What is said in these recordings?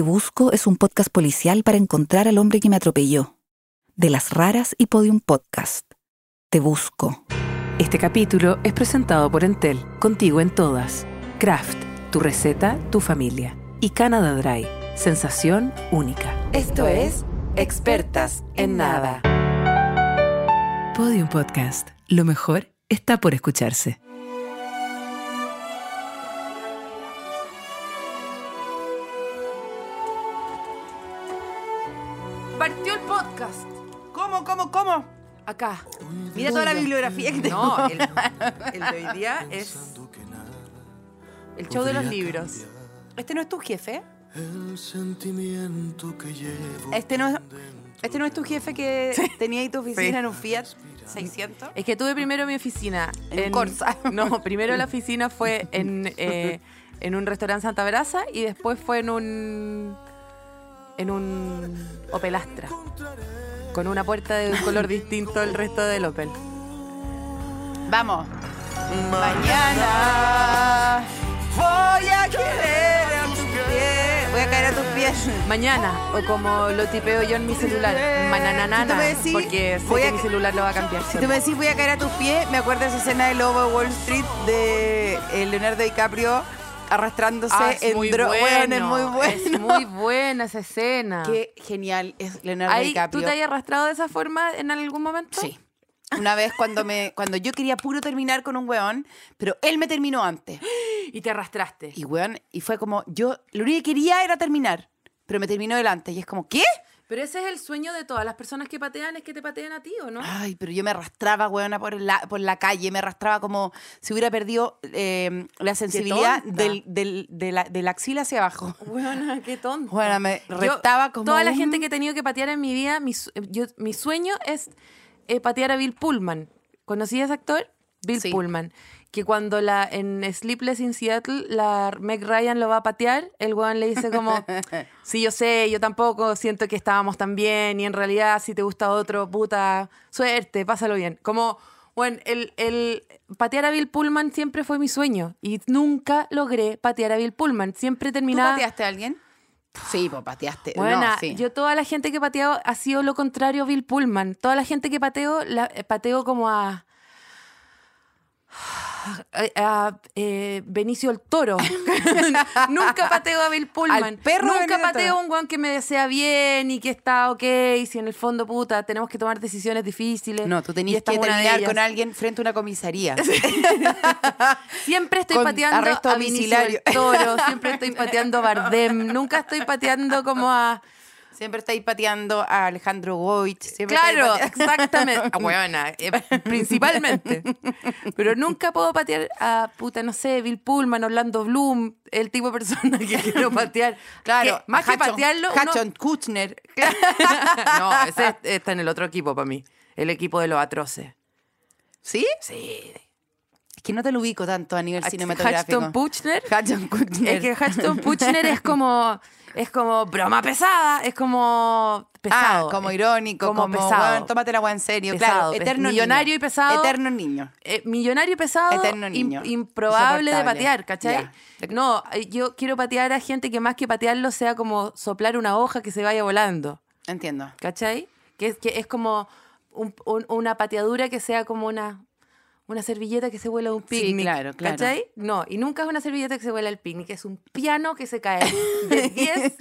Te Busco es un podcast policial para encontrar al hombre que me atropelló. De las raras y Podium Podcast. Te Busco. Este capítulo es presentado por Entel, contigo en todas. Kraft, tu receta, tu familia. Y Canada Dry, sensación única. Esto es Expertas en Nada. Podium Podcast. Lo mejor está por escucharse. Acá. Mira toda la bibliografía que tengo. No, el, el de hoy día es el show de los libros. ¿Este no es tu jefe? El sentimiento que llevo. Este no es, este no es tu jefe que tenía ahí tu oficina Sí. en un Fiat 600. Es que tuve primero mi oficina En Corsa. No, primero la oficina fue en, eh, en un restaurante Santa Brasa y después fue en un en un Opel Astra con una puerta de un color distinto al resto del Opel. Vamos. Mañana voy a querer a tus pies. Voy a caer a tus pies. Mañana, o como lo tipeo yo en mi celular, manananana, Si porque sé voy que a- mi celular lo va a cambiar. Si tú me decís voy a caer a tus pies, me acuerdo de esa escena de Lobo de Wall Street de eh, Leonardo DiCaprio arrastrándose Ah, es en muy bueno, Bueno, es muy bueno. Es muy buena esa escena. Qué genial es Leonardo Ahí, DiCaprio. ¿Tú te has arrastrado de esa forma en algún momento? Sí. Una vez cuando me cuando yo quería puro terminar con un weón, pero él me terminó antes. Y te arrastraste. Y weón, y fue como, yo lo único que quería era terminar, pero me terminó delante. Y es como, ¿qué? Pero ese es el sueño de todas las personas que patean, es que te pateen a ti, ¿o no? Ay, pero yo me arrastraba, weona, por la, por la calle, me arrastraba como si hubiera perdido eh, la sensibilidad del, del- de, la, de la axila hacia abajo. Bueno, qué tonto. Bueno, me Yo- retaba como Toda la gente que he tenido que patear en mi vida, mi, yo- mi sueño es eh, patear a Bill Pullman. ¿Conocí a ese actor? Bill Sí. Pullman. Que cuando la en Sleepless in Seattle, la Meg Ryan lo va a patear, el weón le dice como, sí, yo sé, yo tampoco siento que estábamos tan bien y en realidad si te gusta otro, puta, suerte, pásalo bien. Como, bueno, el, el patear a Bill Pullman siempre fue mi sueño y nunca logré patear a Bill Pullman. Siempre ¿Tú terminaba... pateaste a alguien? Sí, pues pateaste. Bueno, No, sí. yo toda la gente que he pateado ha sido lo contrario a Bill Pullman. Toda la gente que pateo, la, eh, pateo como a... a, eh, Benicio el Toro. Nunca pateo a Bill Pullman. Al perro de Nunca pateo a un weón que me desea bien y que está ok. Si en el fondo, puta, tenemos que tomar decisiones difíciles. No, tú tenías que terminar con alguien frente a una comisaría. Siempre estoy Con pateando arresto a Benicio domiciliario. Toro. Siempre estoy pateando a Bardem. Nunca estoy pateando como a... Siempre estáis pateando a Alejandro Goich. Siempre Claro, exactamente. Ah, huevona, eh, principalmente. Pero nunca puedo patear a, puta, no sé, Bill Pullman, Orlando Bloom, el tipo de persona que quiero patear. Claro, Que más que Hachon- patearlo, uno- Hachon Kutcher. no, ese está en el otro equipo para mí. El equipo de los atroces. ¿Sí? Sí. Es que no te lo ubico tanto a nivel cinematográfico. Hachton Puchner. Hachton Kutcher. Es que Hachton Puchner es como, es como broma pesada, es como pesado. Ah, como irónico, como como, pesado. weón, tómate la agua en serio. Pesado, claro, eterno millonario niño. y pesado. Eterno niño. Eh, millonario y pesado, Eterno im- niño. improbable de patear, ¿cachai? No, eh, yo quiero patear a gente que más que patearlo sea como soplar una hoja que se vaya volando, Entiendo. ¿cachai? Que es, que es como un- un- una pateadura que sea como una, una servilleta que se vuela a un Sí, picnic, claro, claro. ¿cachai? No, y nunca es una servilleta que se vuela al picnic, es un piano que se cae de 10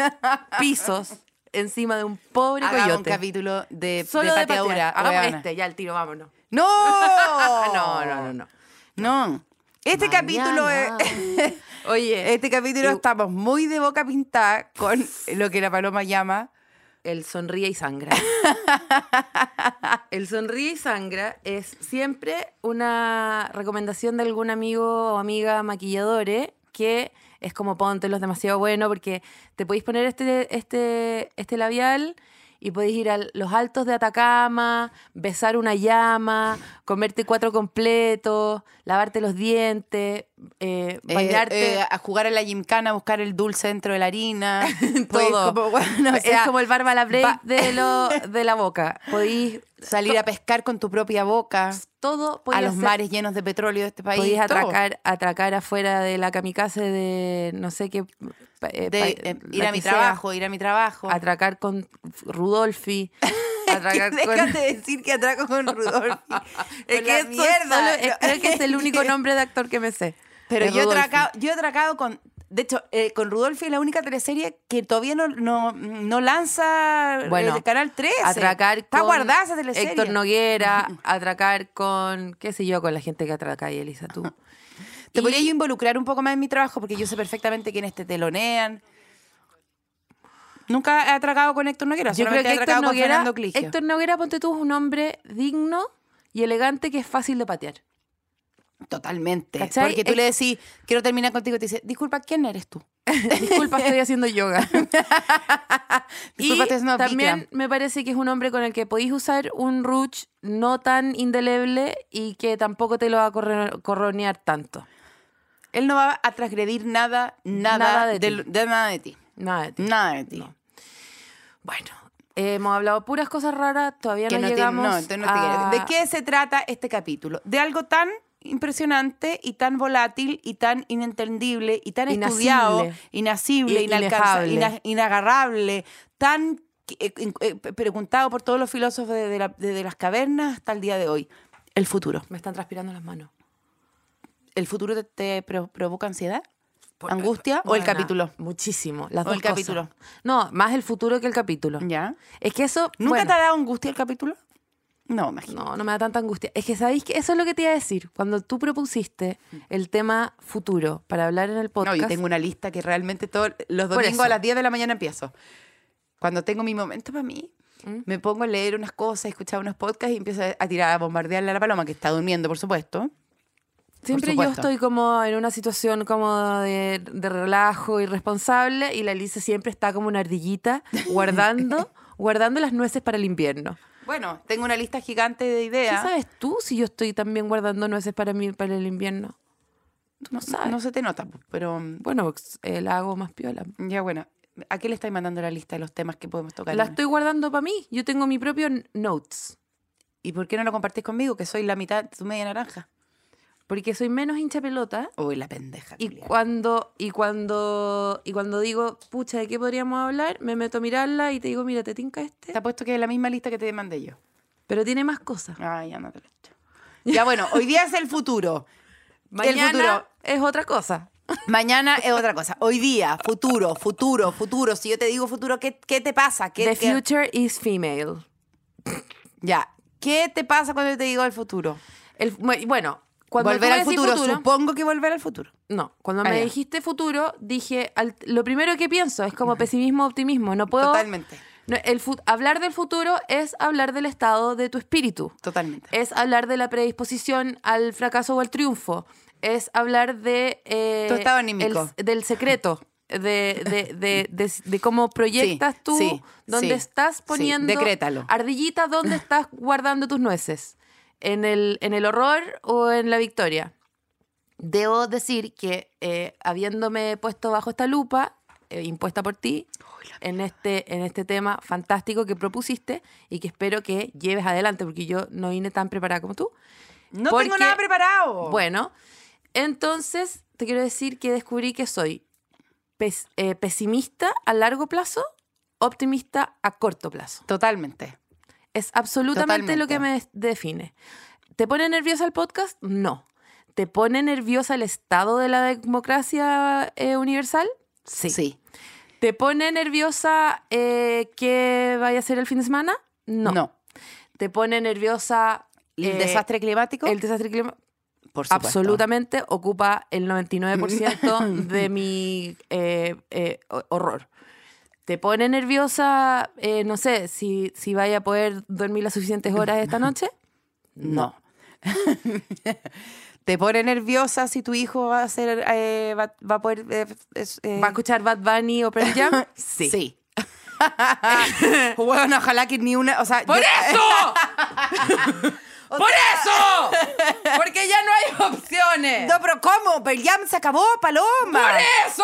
pisos encima de un pobre Hagamos un coyote. capítulo de, Solo de de. Hagamos este, ya el tiro, vámonos. ¡No! no, no, no, no. No. Este capítulo es... Oye, Este capítulo Y- estamos muy de boca pintada con lo que la paloma llama el sonríe y sangra. el sonríe y sangra es siempre una recomendación de algún amigo o amiga maquilladores que es como póntelos demasiado bueno porque te podéis poner este, este, este labial y podéis ir a los altos de Atacama, besar una llama, comerte cuatro completos, lavarte los dientes, eh, Eh, bañarte. eh, a jugar en la gymkhana, a buscar el dulce dentro de la harina. Podéis todo. como, bueno, o es como el barba a la break de, lo, de la boca. Podéis salir a pescar con tu propia boca todo. a los mares llenos de petróleo de este país. Todo. atracar, atracar afuera de la kamikaze de no sé qué. eh, De, ir a mi sea. trabajo, ir a mi trabajo. Atracar con Rudolfi. Atracar con. Déjate decir que atraco con Rudolf. Es que eso solo- es- creo que es el único nombre de actor que me sé. Pero yo he, atracado, yo he atracado con. De hecho, eh, con Rudolfi es la única teleserie que todavía no, no, no lanza Bueno, el Canal 13. Atracar Está con guardada esa teleserie. Héctor Noguera, atracar con, qué sé yo, con la gente que atraca ahí, Elisa, tú. Te Y- podría yo involucrar un poco más en mi trabajo porque yo sé perfectamente quiénes te telonean. Nunca he atracado con Héctor Noguera, Yo creo que he Héctor con Noguera, Fernando Cligio. Héctor Noguera, ponte tú, es un hombre digno y elegante que es fácil de patear. Totalmente. ¿Cachai? Porque tú Es- le decís, quiero terminar contigo y te dice, disculpa, ¿quién eres tú? Disculpa, estoy haciendo yoga. y Disculpa, estoy haciendo también me parece que es un hombre con el que podéis usar un rouge no tan indeleble y que tampoco te lo va a corronear tanto. Él no va a transgredir nada, nada, Nada de de nada de ti. Nada de ti. Nada de ti. No. Bueno, hemos hablado puras cosas raras, todavía Que no, no te- llegamos no, entonces no te a- quiero. ¿De qué se trata este capítulo? De algo tan impresionante y tan volátil y tan inentendible y tan estudiado, inasible, I- inalcanzable, inagarrable, tan eh, eh, preguntado por todos los filósofos la- desde las cavernas hasta el día de hoy. El futuro. Me están transpirando las manos. ¿El futuro te, te pro- provoca ansiedad? ¿Angustia o el capítulo? Muchísimo. Las O dos el capítulo. cosas. No, más el futuro que el capítulo. ¿Ya? Es que eso. ¿Nunca bueno, te ha dado angustia el capítulo? No. No, no me da tanta angustia. Es que sabéis que eso es lo que te iba a decir. Cuando tú propusiste el tema futuro para hablar en el No, podcast. yo tengo una lista que realmente todos los domingos a las 10 de la mañana empiezo. Cuando tengo mi momento para mí, ¿Mm? me pongo a leer unas cosas, escuchar unos podcasts y empiezo a tirar, a bombardearle a la paloma que está durmiendo, por supuesto. Siempre yo estoy como en una situación como de, de relajo irresponsable y la Elisa siempre está como una ardillita guardando, guardando las nueces para el invierno. Bueno, tengo una lista gigante de ¿Qué ideas. sabes tú si yo estoy también guardando nueces para mí para el invierno? Tú no sabes. No se te nota, pero mm, Bueno, eh, la hago más piola. ya bueno. ¿A qué le estáis mandando la lista de los temas que podemos tocar? La estoy guardando para mí. Yo tengo mi propio notes. ¿Y por qué no lo compartís conmigo? Que soy la mitad de tu media naranja. Porque soy menos hincha pelota. Uy, la pendeja. Y cuando, y cuando, y cuando digo, pucha, ¿de qué podríamos hablar? Me meto a mirarla y te digo, mira, ¿te tinca este? Te apuesto que es la misma lista que te mandé yo. Pero tiene más cosas. Ay, ya no te lo he hecho. Ya bueno, hoy día es el futuro. Mañana el futuro. es otra cosa. Mañana es otra cosa. Hoy día, futuro, futuro, futuro. Si yo te digo futuro, ¿qué, qué te pasa? ¿Qué, The qué- future is female. Ya. ¿Qué te pasa cuando yo te digo el futuro? El, bu- bueno, cuando volver al futuro. Supongo que volver al futuro. no, cuando Ah, me ya. dijiste futuro, dije, al- lo primero que pienso es como pesimismo, optimismo. No puedo... Totalmente. no, el hablar del futuro es hablar del estado de tu espíritu. Totalmente. Es hablar de la predisposición al fracaso o al triunfo. Es hablar de... eh, Tu estado anímico. el- del secreto. De, de, de, de- cómo proyectas Sí, tú, sí, dónde sí, estás poniendo... decrétalo. Ardillita, ¿dónde estás guardando tus nueces? ¿En el, ¿En el horror o en la victoria? Debo decir que eh, habiéndome puesto bajo esta lupa, eh, impuesta por ti, en este, en este tema fantástico que propusiste y que espero que lleves adelante, porque yo no vine tan preparada como tú. No Porque- tengo nada preparado. Bueno, entonces te quiero decir que descubrí que soy pes- eh, pesimista a largo plazo, optimista a corto plazo. Totalmente. Es absolutamente lo que me define. ¿Te pone nerviosa el podcast? No. ¿Te pone nerviosa el estado de la democracia eh, universal? Sí. Sí. ¿Te pone nerviosa eh, que vaya a ser el fin de semana? No. No. ¿Te pone nerviosa ¿El eh, desastre climático? el desastre climático? Por supuesto. Absolutamente ocupa el 99% de mi eh, ho- horror. ¿Te pone nerviosa, eh, no sé, si, si vaya a poder dormir las suficientes horas esta noche? No. ¿Te pone nerviosa si tu hijo va a ser eh, va, va a poder eh, eh, ¿Va a escuchar Bad Bunny o Pearl Jam? Sí. bueno, ojalá que ni una, o sea, ¡Por yo- eso! ¡Por eso! Porque ya no hay opciones. No, pero ¿cómo? Pearl Jam se acabó, Paloma. ¡Por eso!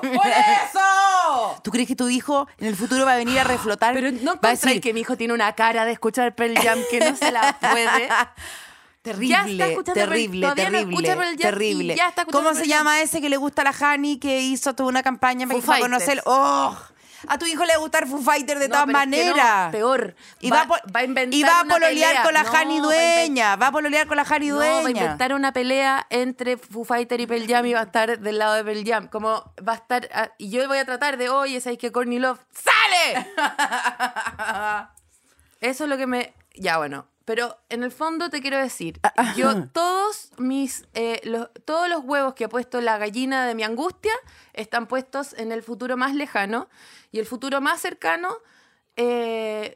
¡Por eso! ¿Tú crees que tu hijo en el futuro va a venir a reflotar? Pero no va a decir que mi hijo tiene una cara de escuchar Pearl Jam que no se la puede. Terrible, Ya está escuchando Pearl- terrible, todavía no terrible, Pearl terrible. ya está escuchando ¿Cómo se Pearl llama ese que le gusta a la Hani que hizo toda una campaña Foo para Fighters. conocer? ¡Oh! A tu hijo le va a gustar Foo Fighter de No, todas pero es que no, maneras. peor. Y va, Va- va a inventar y va a pololear con la inven- Dueña. Va a pololear con la Hani No, va a Dueña. inventar una pelea entre Foo Fighter y Pearl Jam y va a estar del lado de Pearl Jam. Como va a estar. ah, y yo voy a tratar de, oye, ¿sabes que Courtney Love sale? Eso es lo que me. Ya, bueno. Pero en el fondo te quiero decir, yo todos mis, eh, los, todos los huevos que ha puesto la gallina de mi angustia están puestos en el futuro más lejano y el futuro más cercano eh,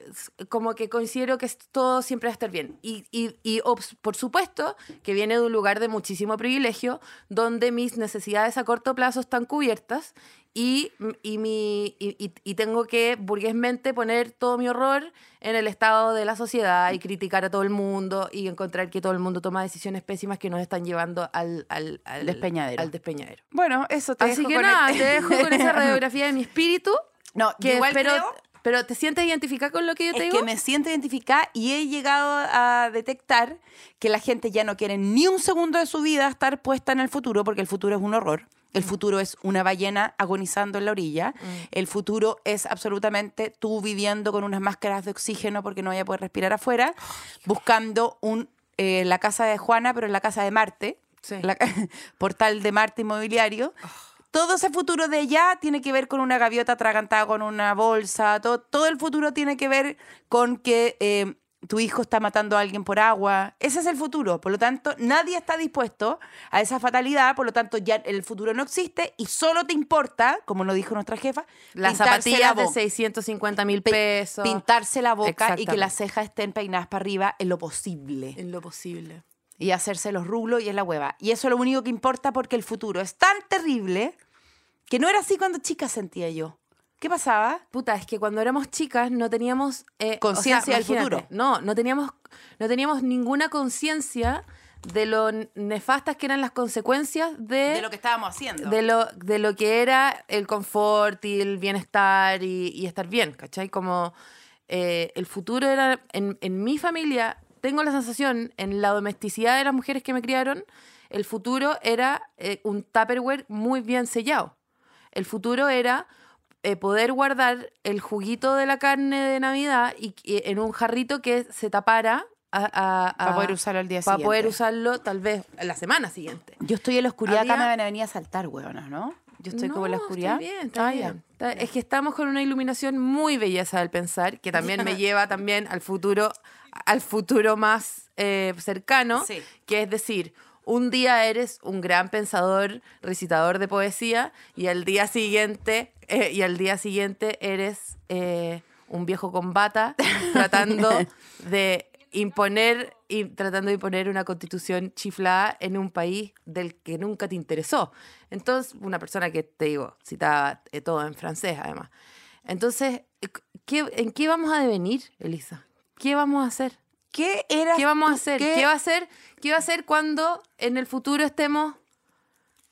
como que considero que es- todo siempre va a estar bien. Y, y- y, por supuesto que viene de un lugar de muchísimo privilegio, donde mis necesidades a corto plazo están cubiertas y, y, mi, y, y- y tengo que burguesmente poner todo mi horror en el estado de la sociedad y criticar a todo el mundo y encontrar que todo el mundo toma decisiones pésimas que nos están llevando al, al, al Despeñadero. al despeñadero. Bueno, eso te Así dejo que con nada, el- te dejo con esa radiografía de mi espíritu. No, Que, igual pero, creo pero ¿te sientes identificada con lo que yo te es digo? que me siento identificada y he llegado a detectar que la gente ya no quiere ni un segundo de su vida estar puesta en el futuro, porque el futuro es un horror. El futuro es una ballena agonizando en la orilla. El futuro es absolutamente tú viviendo con unas máscaras de oxígeno porque no vaya a poder respirar afuera, buscando un, eh, la casa de Juana, pero en la casa de Marte, Sí. la portal de Marte Inmobiliario. Todo ese futuro de allá tiene que ver con una gaviota atragantada con una bolsa. Todo, todo el futuro tiene que ver con que eh, tu hijo está matando a alguien por agua. Ese es el futuro. Por lo tanto, nadie está dispuesto a esa fatalidad. Por lo tanto, ya el futuro no existe y solo te importa, como lo dijo nuestra jefa, Las zapatillas la de boca. 650 mil Pe- pesos. Pintarse la boca y que las cejas estén peinadas para arriba en lo posible En lo posible. Y hacerse los rulos y en la hueva. Y eso es lo único que importa porque el futuro es tan terrible que no era así cuando chica sentía yo. ¿Qué pasaba? Puta, es que cuando éramos chicas no teníamos... eh, Conciencia del futuro. No, no teníamos, no teníamos ninguna conciencia de lo nefastas que eran las consecuencias de... De lo que estábamos haciendo. de lo, de lo que era el confort y el bienestar y, y estar bien, ¿cachai? Como eh, el futuro era, en, en mi familia, tengo la sensación, en la domesticidad de las mujeres que me criaron, el futuro era eh, un Tupperware muy bien sellado. El futuro era eh, poder guardar el juguito de la carne de Navidad y, y en un jarrito que se tapara Para poder usarlo al día para poder siguiente. usarlo tal vez la semana siguiente. Yo estoy en la oscuridad, acá Había- me van a venir a saltar, huevona, ¿no? Yo estoy como en la No, oscuridad. Está bien, está Ah, bien. Está- Es que estamos con una iluminación muy belleza del pensar, que también me lleva también al futuro, al futuro más eh, cercano, Sí. que es decir, un día eres un gran pensador, recitador de poesía, y al día siguiente, eh, y al día siguiente eres eh, un viejo con bata tratando de imponer y tratando de imponer una constitución chiflada en un país del que nunca te interesó. Entonces, una persona que te digo, citaba todo en francés además. Entonces, ¿qué, ¿en qué vamos a devenir, Elisa? ¿Qué vamos a hacer? ¿Qué era? ¿Qué vamos a hacer? qué- ¿Qué va a hacer? ¿Qué va a hacer cuando en el futuro estemos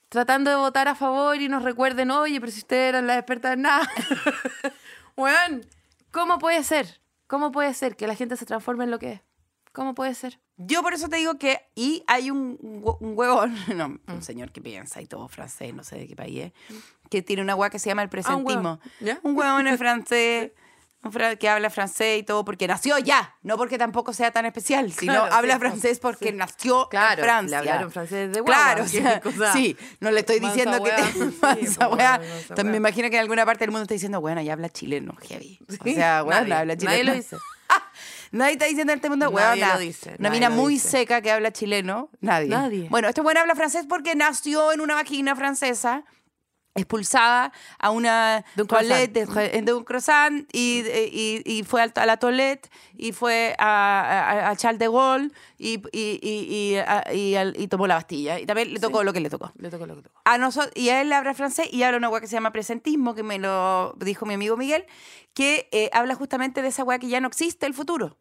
tratando de votar a favor y nos recuerden, oye, pero si ustedes eran las expertas en nada? Weón, ¿cómo puede ser? ¿Cómo puede ser que la gente se transforme en lo que es? ¿Cómo puede ser? Yo por eso te digo que, y hay un, un huevón, no, Mm. un señor que piensa y todo francés, no sé de qué país es, que tiene una hueá que se llama el Ah, un presentismo. huevón. ¿Ya? Un huevón en francés, que habla francés y todo, porque nació ya, no porque tampoco sea tan especial, sino Claro, habla sí, francés porque sí. nació Claro, en Francia. le hablaron francés de guagua, Claro, o sea, cosa. sí, no le estoy Mansa diciendo que te mansa mansa También me imagino que en alguna parte del mundo está diciendo, bueno, ya habla chileno, heavy. O sea, bueno, nadie, habla chileno. nadie lo dice. Nadie está diciendo en este mundo, Nadie lo dice, Una mina muy dice. seca que habla chileno. Nadie. Nadie. Bueno, este bueno habla francés porque nació en una vagina francesa, expulsada a una De un toilette de, de un croissant y, y- y fue a la toilette y fue a, a- a Charles de Gaulle y, y, tomó la Bastilla. Y también le tocó lo que le tocó. Le tocó lo que tocó. A nosotros, y a él habla francés y habla una weá que se llama presentismo, que me lo dijo mi amigo Miguel, que eh, habla justamente de esa weá que ya no existe el futuro.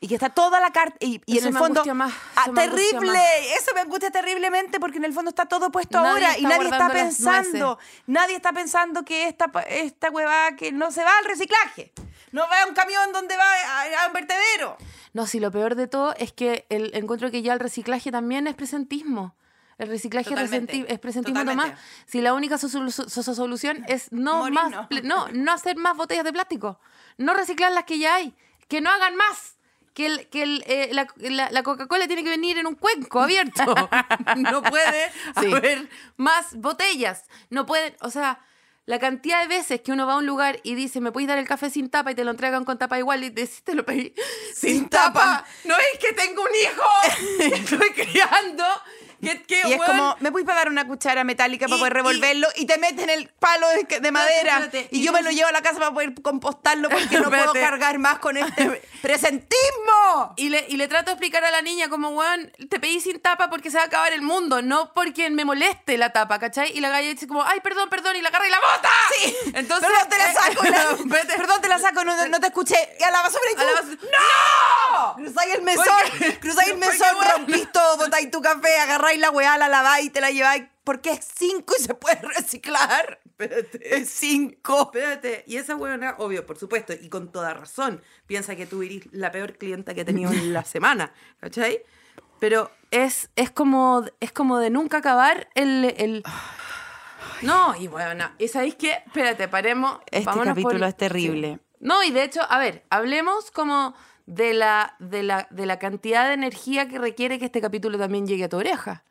Y que está toda la carta. Y, y en el fondo. más, Ah, terrible. más. Eso me angustia terriblemente porque en el fondo está todo puesto Nadie ahora y nadie está pensando. Nadie está pensando que esta, esta huevada que no se va al reciclaje. No va a un camión donde va a, a un vertedero. No, si lo peor de todo es que el encuentro que ya el reciclaje también es presentismo. El reciclaje es, Totalmente, es presentismo nomás. Si la única solu- so- so- solución es no Morir, más, no, no hacer más botellas de plástico, no reciclar las que ya hay, que no hagan más. Que, el, que el, eh, la, la- la Coca-Cola tiene que venir en un cuenco abierto. no puede Sí. haber más botellas. No pueden, o sea, la cantidad de veces que uno va a un lugar y dice, ¿me puedes dar el café sin tapa? Y te lo entregan con tapa igual y te decís, te lo pedí sin, tapa. tapa. No es que tengo un hijo, estoy criando. Y es weón, como, ¿me puedes dar una cuchara metálica para Y- poder revolverlo? Y, te meten el palo de, de madera. espérate, y y yo me lo llevo a la casa para poder compostarlo porque no puedo cargar más con este presentismo. Y le, y le trato de explicar a la niña como, weón, te pedí sin tapa porque se va a acabar el mundo, no porque me moleste la tapa, ¿cachai? Y la galla dice como, ay, perdón, perdón, y la agarra y la bota. Sí. Entonces, perdón, te la eh, saco. la- vete. perdón, te la saco, no, no te escuché. Y a la basura y tú. A la basura- ¡No! Cruzáis el mesón, cruzáis el mesón, rompís todo, botáis tu café, agarráis la weá, la laváis y te la lleváis. Porque es cinco y se puede reciclar. Es cinco. Espérate, y esa huevona, obvio, por supuesto, y con toda razón, piensa que tú eres la peor clienta que he tenido en la semana, ¿cachai? Pero es, es, como, es como de nunca acabar el... el... No, y bueno, ¿y sabéis qué? Espérate, paremos. Este vámonos por- capítulo es terrible. Sí. No, y de hecho, a ver, hablemos como de la, de, la, de la cantidad de energía que requiere que este capítulo también llegue a tu oreja.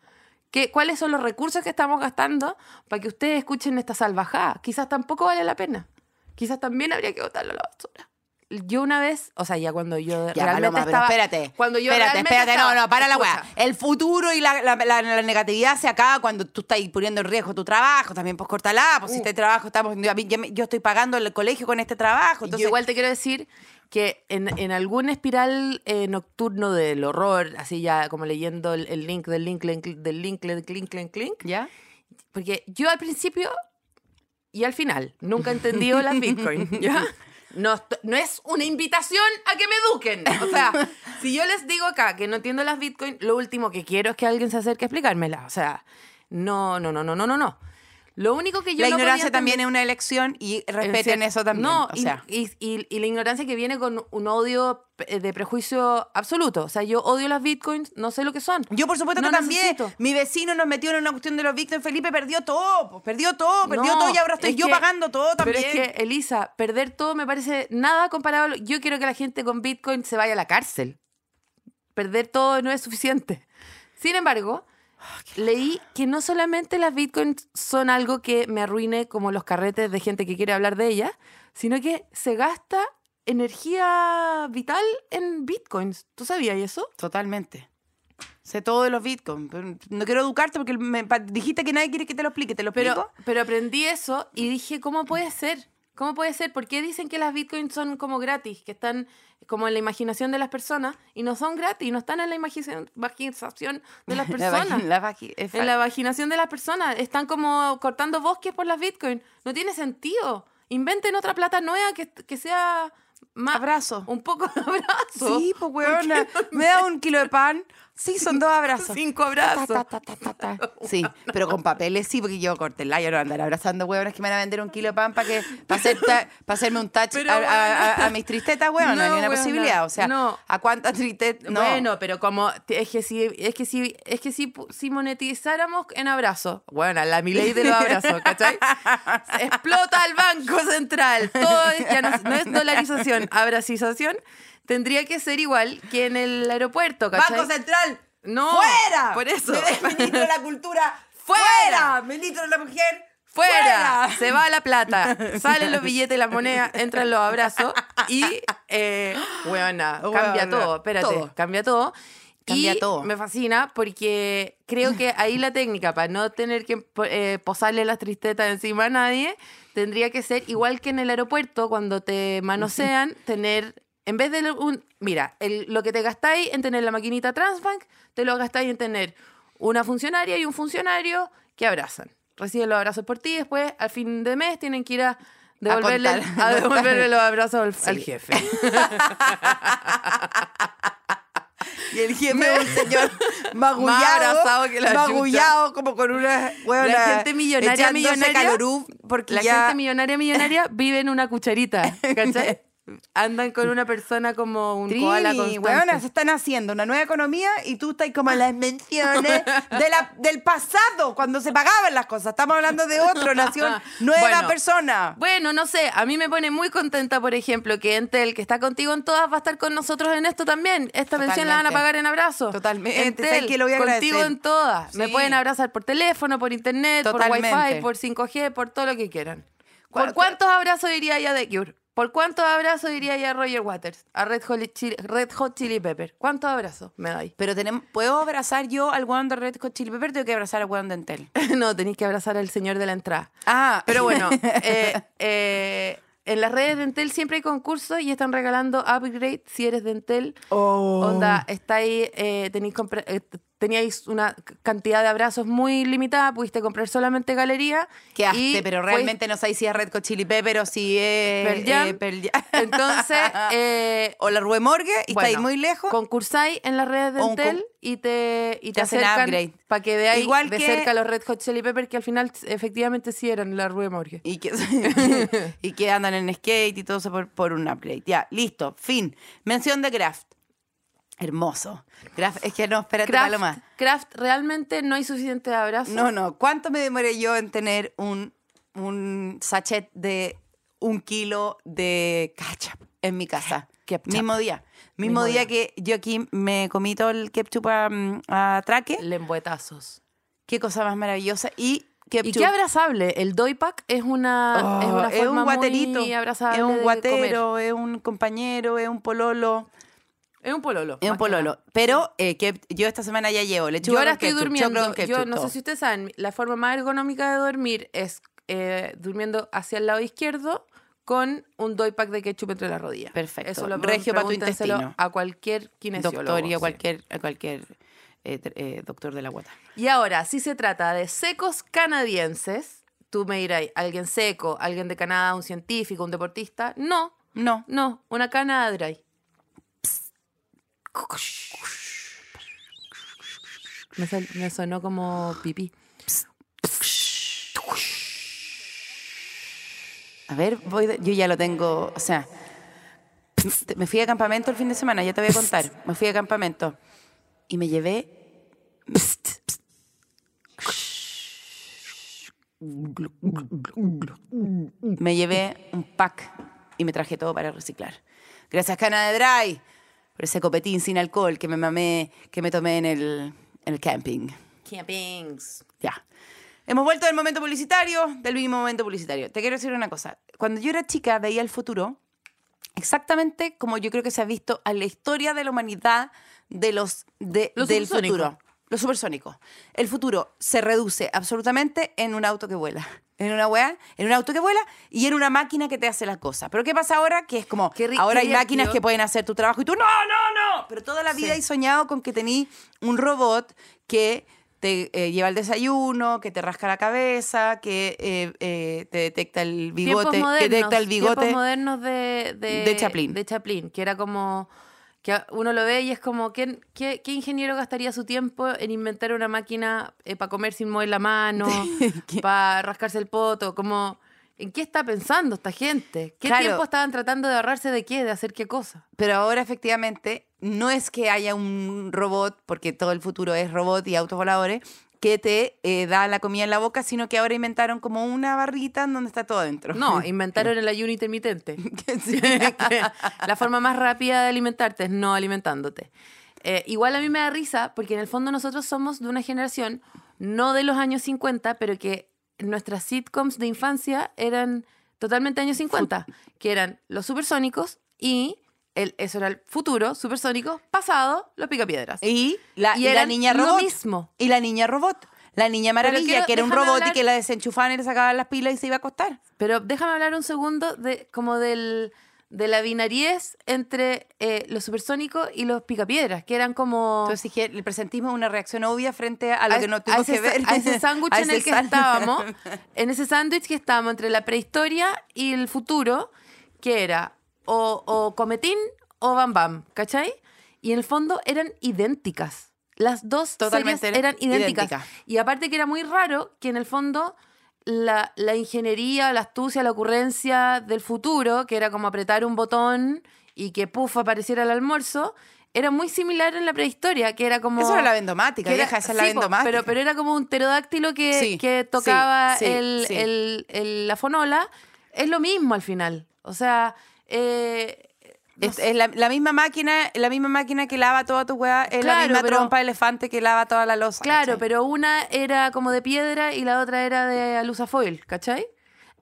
¿Qué, ¿Cuáles son los recursos que estamos gastando para que ustedes escuchen esta salvajada? Quizás tampoco vale la pena. Quizás también habría que botarlo a la basura. Yo una vez, o sea, ya cuando yo Ya, realmente Paloma, pero estaba... espérate. Cuando yo espérate, espérate, estaba- no, no, para la Escucha. weá. El futuro y la, la- la- la negatividad se acaba cuando tú estás poniendo en riesgo tu trabajo. También, pues, cortala. Pues, si Uh. este trabajo estamos. Yo, yo estoy pagando el colegio con este trabajo. Entonces, yo igual te quiero decir que en, en algún espiral eh, nocturno del horror, así ya como leyendo el, el link del link, link, del link, link, link, link, link, ¿Ya? Porque yo al principio y al final nunca he entendido las Bitcoin, ¿ya? No, no es una invitación a que me eduquen. O sea, si yo les digo acá que no entiendo las Bitcoin, lo último que quiero es que alguien se acerque a explicármela. O sea, no, no, no, no, no, no, no. Lo único que yo la no ignorancia también es una elección y en respeten eso también. No, o sea, y, y- y la ignorancia que viene con un odio eh, de prejuicio absoluto. O sea, yo odio las bitcoins, no sé lo que son. yo por supuesto No que también. Mi vecino nos metió en una cuestión de los Bitcoin. Felipe perdió todo. perdió todo, perdió No, todo y ahora estoy es yo que- pagando todo también. Pero es que, Elisa, perder todo me parece nada comparado. a lo- Yo quiero que la gente con Bitcoin se vaya a la cárcel. Perder todo no es suficiente. Sin embargo, leí que no solamente las Bitcoins son algo que me arruine como los carretes de gente que quiere hablar de ellas, sino que se gasta energía vital en Bitcoins. ¿Tú sabías eso? Totalmente. Sé todo de los bitcoins. pero No quiero educarte porque me dijiste que nadie quiere que te lo explique. ¿Te lo explico? Pero, pero aprendí eso y dije, ¿cómo puede ser? ¿Cómo puede ser? ¿Por qué dicen que las bitcoins son como gratis? Que están como en la imaginación de las personas y no son gratis, no están en la imaginación de las La personas. la en la imaginación de las personas. Están como cortando bosques por las bitcoins. No tiene sentido. Inventen otra plata nueva que, que sea más... Abrazo. Un poco de abrazo. Sí, pues weona. Me da un kilo de pan. Sí, son dos abrazos. Cinco abrazos. Ta, ta, ta. Sí, pero con papeles sí, porque yo corté el yo no andar abrazando huevonas que me van a vender un kilo de pan para que para hacer hacerme un touch Pero, a, a- weona. a- a mis tristetas, huevona, No, ni una weona, posibilidad. O sea, no. ¿a cuántas tristezas? No. Bueno, pero como es que si es que si es que si, monetizáramos en abrazos, bueno, la mi ley de los abrazos, ¿cachai? Explota el banco central, todo ya no, no es dolarización, abracización, tendría que ser igual que en el aeropuerto, ¿cachai? Banco Central. No, ¡Fuera! por eso. Ministro de la Cultura. ¡Fuera! ¡Fuera! Ministro de la Mujer. ¡Fuera! Se va la plata, salen los billetes y la moneda, entran los abrazos y, eh, weona, cambia Weona, todo, espérate, todo. cambia todo. Cambia y todo. me fascina porque creo que ahí la técnica para no tener que eh, posarle las tristetas encima a nadie tendría que ser igual que en el aeropuerto cuando te manosean, tener, en vez de un, mira, el- lo que te gastáis en tener la maquinita Transbank, te lo gastáis en tener una funcionaria y un funcionario que abrazan. Reciben los abrazos por ti, después al fin de mes tienen que ir a devolverle, a contar. a devolverle los abrazos al, jefe. Y el jefe es un señor magullado, que la magullado, como con una huevona La gente millonaria, millonaria, calorú, porque La ya... gente millonaria, millonaria vive en una cucharita, ¿cachai? Andan con una persona como un koala Trini, constante. huevona, se están haciendo una nueva economía y tú estás como las menciones de la, del pasado, cuando se pagaban las cosas. Estamos hablando de otra nación, nueva Bueno. persona. Bueno, no sé, a mí me pone muy contenta, por ejemplo, que Entel, que está contigo en todas, va a estar con nosotros en esto también. Esta pensión la van a pagar en abrazo. Totalmente, Entel, ¿sabes qué? Lo voy a contigo agradecer. en todas. Me pueden abrazar por teléfono, por internet, Totalmente. por wifi, por 5G, por todo lo que quieran. ¿Cuál- ¿Por cuántos abrazos diría ya de Cure? ¿Por cuántos abrazos diría ya a Roger Waters? A Red Hot Chili, Red Hot Chili Pepper. ¿Cuántos abrazos me dais? Pero tenemos, ¿puedo abrazar yo al weón de Red Hot Chili Pepper? Tengo que abrazar al weón de Entel. no, tenéis que abrazar al señor de la entrada. Ah, Pero bueno, eh, eh, en las redes de Entel siempre hay concursos y están regalando upgrade si eres de Entel. Oh. Onda, está ahí, eh, tenéis eh, teníais una cantidad de abrazos muy limitada, pudiste comprar solamente galería. Quedaste, y pero pues- realmente no sabéis si es Red Hot Chili Pepper o si es Pearl Jam. eh, Pearl Jam. Entonces, eh, o la Rue Morgue y bueno, estáis muy lejos. Concursáis en las redes de Entel y te, y te, te hacen acercan upgrade. para que veáis Igual de que- cerca los Red Hot Chili Peppers que al final efectivamente sí eran la Rue Morgue. Y que, y que andan en skate y todo eso por, por un upgrade. Ya, listo, fin. Mención de Kraft. Hermoso. Kraft, es que no, espérate, Kraft, Paloma. Kraft, realmente no hay suficiente abrazo. No, no. ¿Cuánto me demoré yo en tener un, un sachet de un kilo de ketchup en mi casa? Ketchup. Mismo día. Mismo, Mismo día, día. que yo aquí me comí todo el ketchup a, a traque. Lengüetazos. Qué cosa más maravillosa. Y qué abrazable. El doy pack es una, Oh, es una forma un guaterito, muy abrazable es un guatero, es un compañero, es un pololo. Es un pololo. Es un pololo. Pero eh, que yo esta semana ya llevo lechuga Yo ahora con estoy ketchup, durmiendo. con Yo no sé si ustedes saben, la forma más ergonómica de dormir es eh, durmiendo hacia el lado izquierdo con un doy pack de ketchup entre las rodillas. Perfecto. Eso lo Regio pa' tu intestino. a cualquier kinesiólogo. doctor y a cualquier, a cualquier eh, eh, doctor de la guata. Y ahora, si se trata de secos canadienses, tú me dirás, ¿alguien seco? ¿Alguien de Canadá? ¿Un científico? ¿Un deportista? No, No. no, una cana dry. Me, sal- sonó como pipí. A ver, yo ya lo tengo, o sea, me fui de campamento el fin de semana, ya te voy a contar. Me fui de campamento y me llevé me llevé un pack y me traje todo para reciclar. Gracias Cana de Dry por ese copetín sin alcohol que me mamé, que me tomé en el, en el camping. Campings. Ya. Hemos vuelto del momento publicitario, del mismo momento publicitario. Te quiero decir una cosa. Cuando yo era chica veía el futuro exactamente como yo creo que se ha visto a la historia de la humanidad de los de, Lo del futuro. Lo supersónico. El futuro se reduce absolutamente en un auto que vuela. En una weá, en un auto que vuela y en una máquina que te hace las cosas. Pero ¿qué pasa ahora? Que es como, Qué ahora qué hay máquinas que pueden hacer tu trabajo y tú, no, no, no. Pero toda la vida Sí. he soñado con que tení un robot que te eh, lleva el desayuno, que te rasca la cabeza, que eh, eh, te detecta el bigote, tiempos modernos, que detecta el bigote. tiempos modernos de, de, de Chaplin. De Chaplin, que era como que uno lo ve y es como, ¿quién, qué, qué ingeniero gastaría su tiempo en inventar una máquina para comer sin mover la mano, para rascarse el poto? Como, ¿en qué está pensando esta gente? ¿Qué Claro. tiempo estaban tratando de ahorrarse de qué? ¿De hacer qué cosa? Pero ahora efectivamente no es que haya un robot, porque todo el futuro es robot y autos voladores, que te eh, da la comida en la boca, sino que ahora inventaron como una barrita en donde está todo adentro. No, inventaron el ayuno intermitente. La forma más rápida de alimentarte es no alimentándote. Eh, igual a mí me da risa porque en el fondo nosotros somos de una generación, no de los años 50, pero que nuestras sitcoms de infancia eran totalmente años 50, que eran los supersónicos y el, eso era el futuro, supersónico, pasado, los picapiedras. Y la, Y y la niña lo robot. mismo. Y la niña robot. La niña maravilla, quiero- que era un robot hablar- y que la desenchufaban y le sacaban las pilas y se iba a acostar. Pero déjame hablar un segundo de como del, de la binariez entre eh, los supersónicos y los picapiedras, que eran como... Entonces dije, el presentismo es una reacción obvia frente a lo a- que no tuvimos que ver. a ese sándwich en el que estábamos, en ese sándwich que estábamos entre la prehistoria y el futuro, que era o, o Cometín o Bam Bam, ¿cachai? Y en el fondo eran idénticas. Las dos Totalmente series eran idénticas. Y aparte que era muy raro que en el fondo la, la ingeniería, la astucia, la ocurrencia del futuro, que era como apretar un botón y que puff apareciera el almuerzo, era muy similar en la prehistoria, que era como... Eso era la vendomática, era- vieja, esa es la sí, vendomática. pero, pero era como un pterodáctilo que, Sí, que tocaba sí, el, sí. el- el- la fonola. Es lo mismo al final. O sea, eh, no Es, es la, la misma máquina, la misma máquina que lava toda tu weá, es la misma pero- trompa de elefante que lava toda la losa. Claro, ¿cachai? pero una era como de piedra y la otra era de alusafoil, ¿cachai?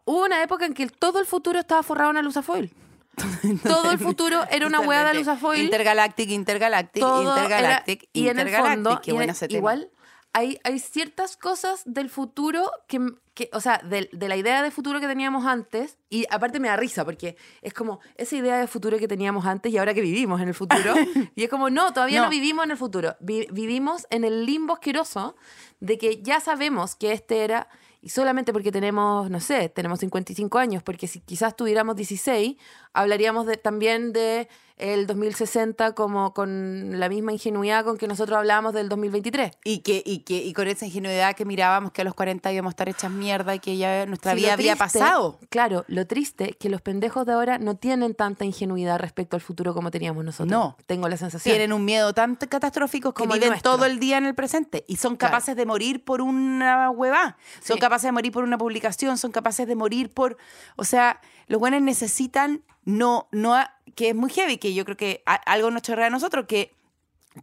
Hubo una época en que todo el futuro estaba forrado en alusafoil. todo el futuro era una hueá de Totalmente. alusafoil. Intergalactic, Intergalactic, todo Intergalactic, era- y en el Intergalactic. fondo, y en igual hay, hay ciertas cosas del futuro que, que o sea, de, de la idea de futuro que teníamos antes, y aparte me da risa, porque es como esa idea de futuro que teníamos antes y ahora que vivimos en el futuro, y es como, no, todavía no, No. vivimos en el futuro, Vi- vivimos en el limbo asqueroso de que ya sabemos que este era, y solamente porque tenemos, no sé, tenemos 55 años, porque si quizás tuviéramos 16, hablaríamos de, también de el 2060 como con la misma ingenuidad con que nosotros hablábamos del 2023. Y que, y que y con esa ingenuidad que mirábamos que a los 40 íbamos a estar hechas mierda y que ya nuestra Sí, vida había pasado. Claro, lo triste que los pendejos de ahora no tienen tanta ingenuidad respecto al futuro como teníamos nosotros. No. Tengo la sensación. Tienen un miedo tan catastrófico que Como viven nuestro. todo el día en el presente y son Claro. capaces de morir por una huevá, son Sí. capaces de morir por una publicación, son capaces de morir por, o sea, los buenos necesitan no no que es muy heavy, que yo creo que algo nos chorrea a nosotros que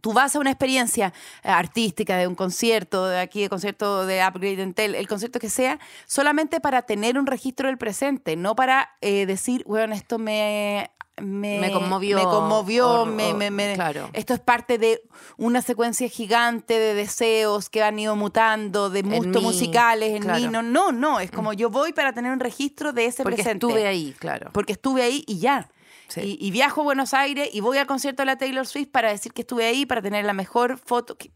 Tú vas a una experiencia eh, artística de un concierto, de aquí, de concierto de Upgrade Entel, el concierto que sea, solamente para tener un registro del presente, no para eh, decir, bueno, esto me, me, Me conmovió, me conmovió, o- me- me- me- claro. esto es parte de una secuencia gigante de deseos que han ido mutando, de gustos musicales en claro. mí. No, no, no, es como yo voy para tener un registro de ese porque presente. estuve ahí, claro. Porque estuve ahí y ya. Sí. Y, y viajo a Buenos Aires y voy al concierto de la Taylor Swift para decir que estuve ahí, para tener la mejor foto. Que,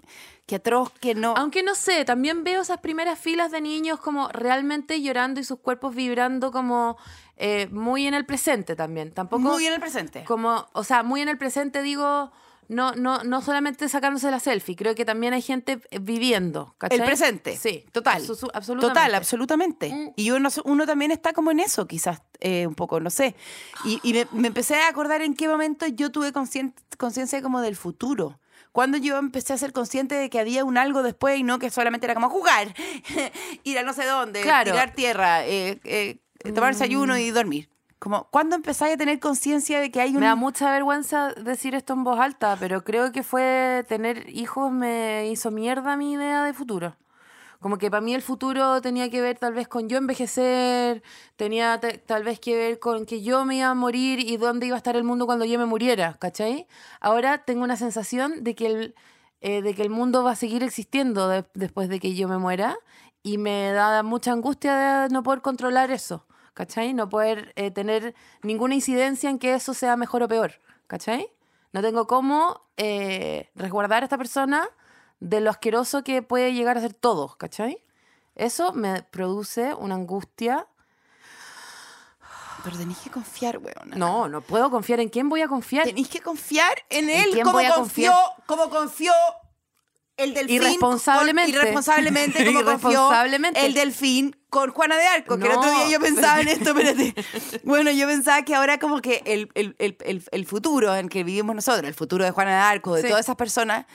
que atroz, que no. Aunque no sé, también veo esas primeras filas de niños como realmente llorando y sus cuerpos vibrando como eh, muy en el presente también. Tampoco Muy en el presente. como, o sea, muy en el presente digo, no, no, no solamente sacándose la selfie, creo que también hay gente eh, viviendo, ¿cachai? El presente. Sí, Total. Absolutamente. Total, absolutamente. Mm. Y uno, uno también está como en eso, quizás, eh, un poco, no sé. Y, y me, me empecé a acordar en qué momento yo tuve conciencia como del futuro. Cuando yo empecé a ser consciente de que había un algo después y no que solamente era como jugar, ir a no sé dónde, Claro. tirar tierra, eh, eh, tomar desayuno y dormir. Como, ¿cuándo empezáis a tener conciencia de que hay un... Me da mucha vergüenza decir esto en voz alta, pero creo que fue tener hijos me hizo mierda mi idea de futuro. Como que para mí el futuro tenía que ver tal vez con yo envejecer, tenía te- tal vez que ver con que yo me iba a morir y dónde iba a estar el mundo cuando yo me muriera, ¿cachai? Ahora tengo una sensación de que el, eh, de que el mundo va a seguir existiendo de- después de que yo me muera y me da mucha angustia de no poder controlar eso, ¿cachai? No poder eh, tener ninguna incidencia en que eso sea mejor o peor, ¿cachai? No tengo cómo eh, resguardar a esta persona de lo asqueroso que puede llegar a ser todo, ¿cachai? Eso me produce una angustia. Pero tenéis que confiar, weón. No, no puedo confiar en quién voy a confiar. Tenéis que confiar en ¿En él quién como confió, como confió el delfín. Irresponsablemente. con- irresponsablemente, como confió Irresponsablemente. el delfín con Juana de Arco. Que el No. otro día yo pensaba en esto, espérate. Bueno, yo pensaba que ahora como que el, el- el- el- futuro en que vivimos nosotros, el futuro de Juana de Arco, de Sí. todas esas personas,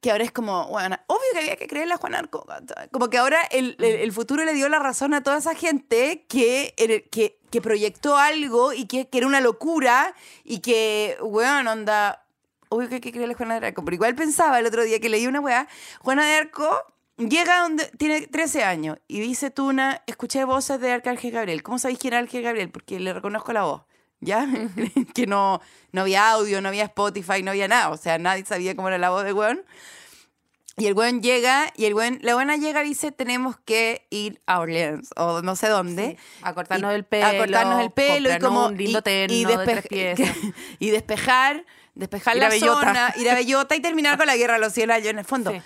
que ahora es como, bueno, obvio que había que creerle a Juan Arco. Como que ahora el, el- el futuro le dio la razón a toda esa gente que, que, que proyectó algo y que, que era una locura y que, weón, onda, obvio que hay que creerle a Juana de Arco. Pero igual pensaba el otro día que leí una weá, Juana de Arco llega donde tiene 13 años y dice Tuna, escuché voces de Arcángel Gabriel. ¿Cómo sabéis quién era Arcángel Gabriel? Porque le reconozco la voz. ¿Ya? que no, no había audio, no había Spotify, no había nada. O sea, nadie sabía cómo era la voz de weón. Y el buen llega, y el buen, la buena llega y dice, tenemos que ir a Orleans, o no sé dónde. A cortarnos Y- el pelo. A cortarnos el pelo y como... un lindo y- terno y, de despe- tres piezas. y despejar, despejar Ir la zona, ir a Bellota y terminar con la guerra de los 100 años en el fondo. Sí.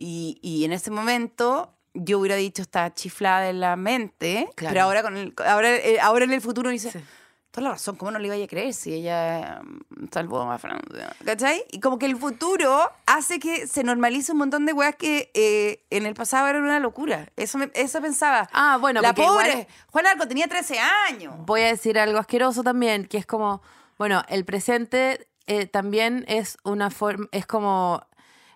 Y, y en ese momento yo hubiera dicho, está chiflada en la mente, Claro. pero ahora, con el, ahora, eh, ahora en el futuro dice, Sí. toda la razón, ¿cómo no le iba a creer si ella mm, salvó a Francia? ¿Cachai? Y como que el futuro hace que se normalice un montón de weas que eh, en el pasado eran una locura. Eso, me- eso pensaba. Ah, bueno, La pobre igual- Juan Arco tenía 13 años. Voy a decir algo asqueroso también, que es como, bueno, el presente eh, también es una forma, es como,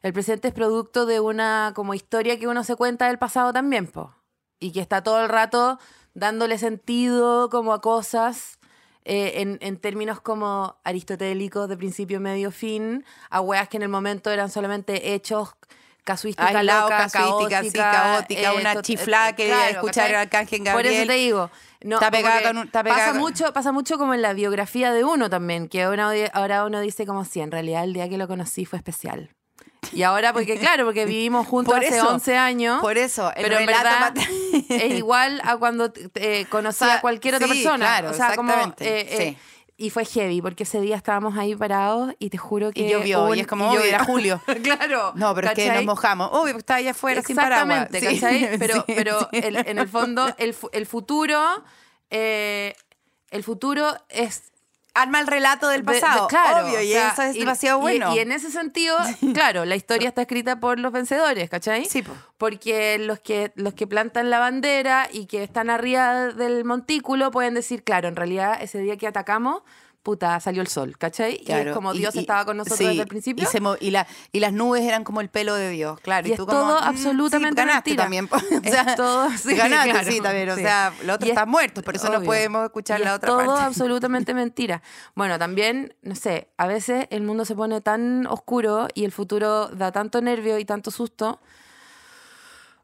el presente es producto de una como historia que uno se cuenta del pasado también, po. Y que está todo el rato dándole sentido como a cosas eh, en, en términos como aristotélicos de principio, medio, fin, a weas que en el momento eran solamente hechos casuística Aislado, loca, casuística, así, caótica, caótica, una tot- chiflada que claro, escuchar al Arcángel Por eso Gabriel. te digo. No, Está pegada con un- está pegada pasa con- mucho, pasa mucho como en la biografía de uno también, que ahora, ahora uno dice como si en realidad el día que lo conocí fue especial. Y ahora, porque claro, porque vivimos juntos Por hace eso, 11 años. por eso, el pero en verdad es igual a cuando eh, conocí O sea, a cualquier otra sí, persona. claro, o sea, como, exactamente, eh, eh, sí. Y fue heavy, porque ese día estábamos ahí parados y te juro que. Y llovió, y es como, obvio, era julio. claro. No, pero es que nos mojamos. Obvio, estaba allá afuera sin paraguas. Exactamente, ¿cachai? Pero, sí, pero el- en el fondo, el, el futuro, eh, el futuro es Arma el relato del de- de- pasado. claro, obvio, y o sea, eso es y- demasiado y- bueno. Y, en ese sentido, claro, la historia está escrita por los vencedores, ¿cachai? Sí, po. Porque los que, los que plantan la bandera y que están arriba del montículo pueden decir, claro, en realidad ese día que atacamos, puta, salió el sol, ¿cachai? y es como Dios y- estaba con nosotros sí, desde el principio. Y, se mo- y, la- y las nubes eran como el pelo de Dios, claro. Y es tú todo mm, absolutamente sí, ganaste mentira. también. O Es sea, todo- sí, ganaste, claro, sí, también. O sea, los otros es- están muertos, por eso no podemos escuchar Y la es otra todo parte. absolutamente mentira. Bueno, también, no sé, a veces el mundo se pone tan oscuro y el futuro da tanto nervio y tanto susto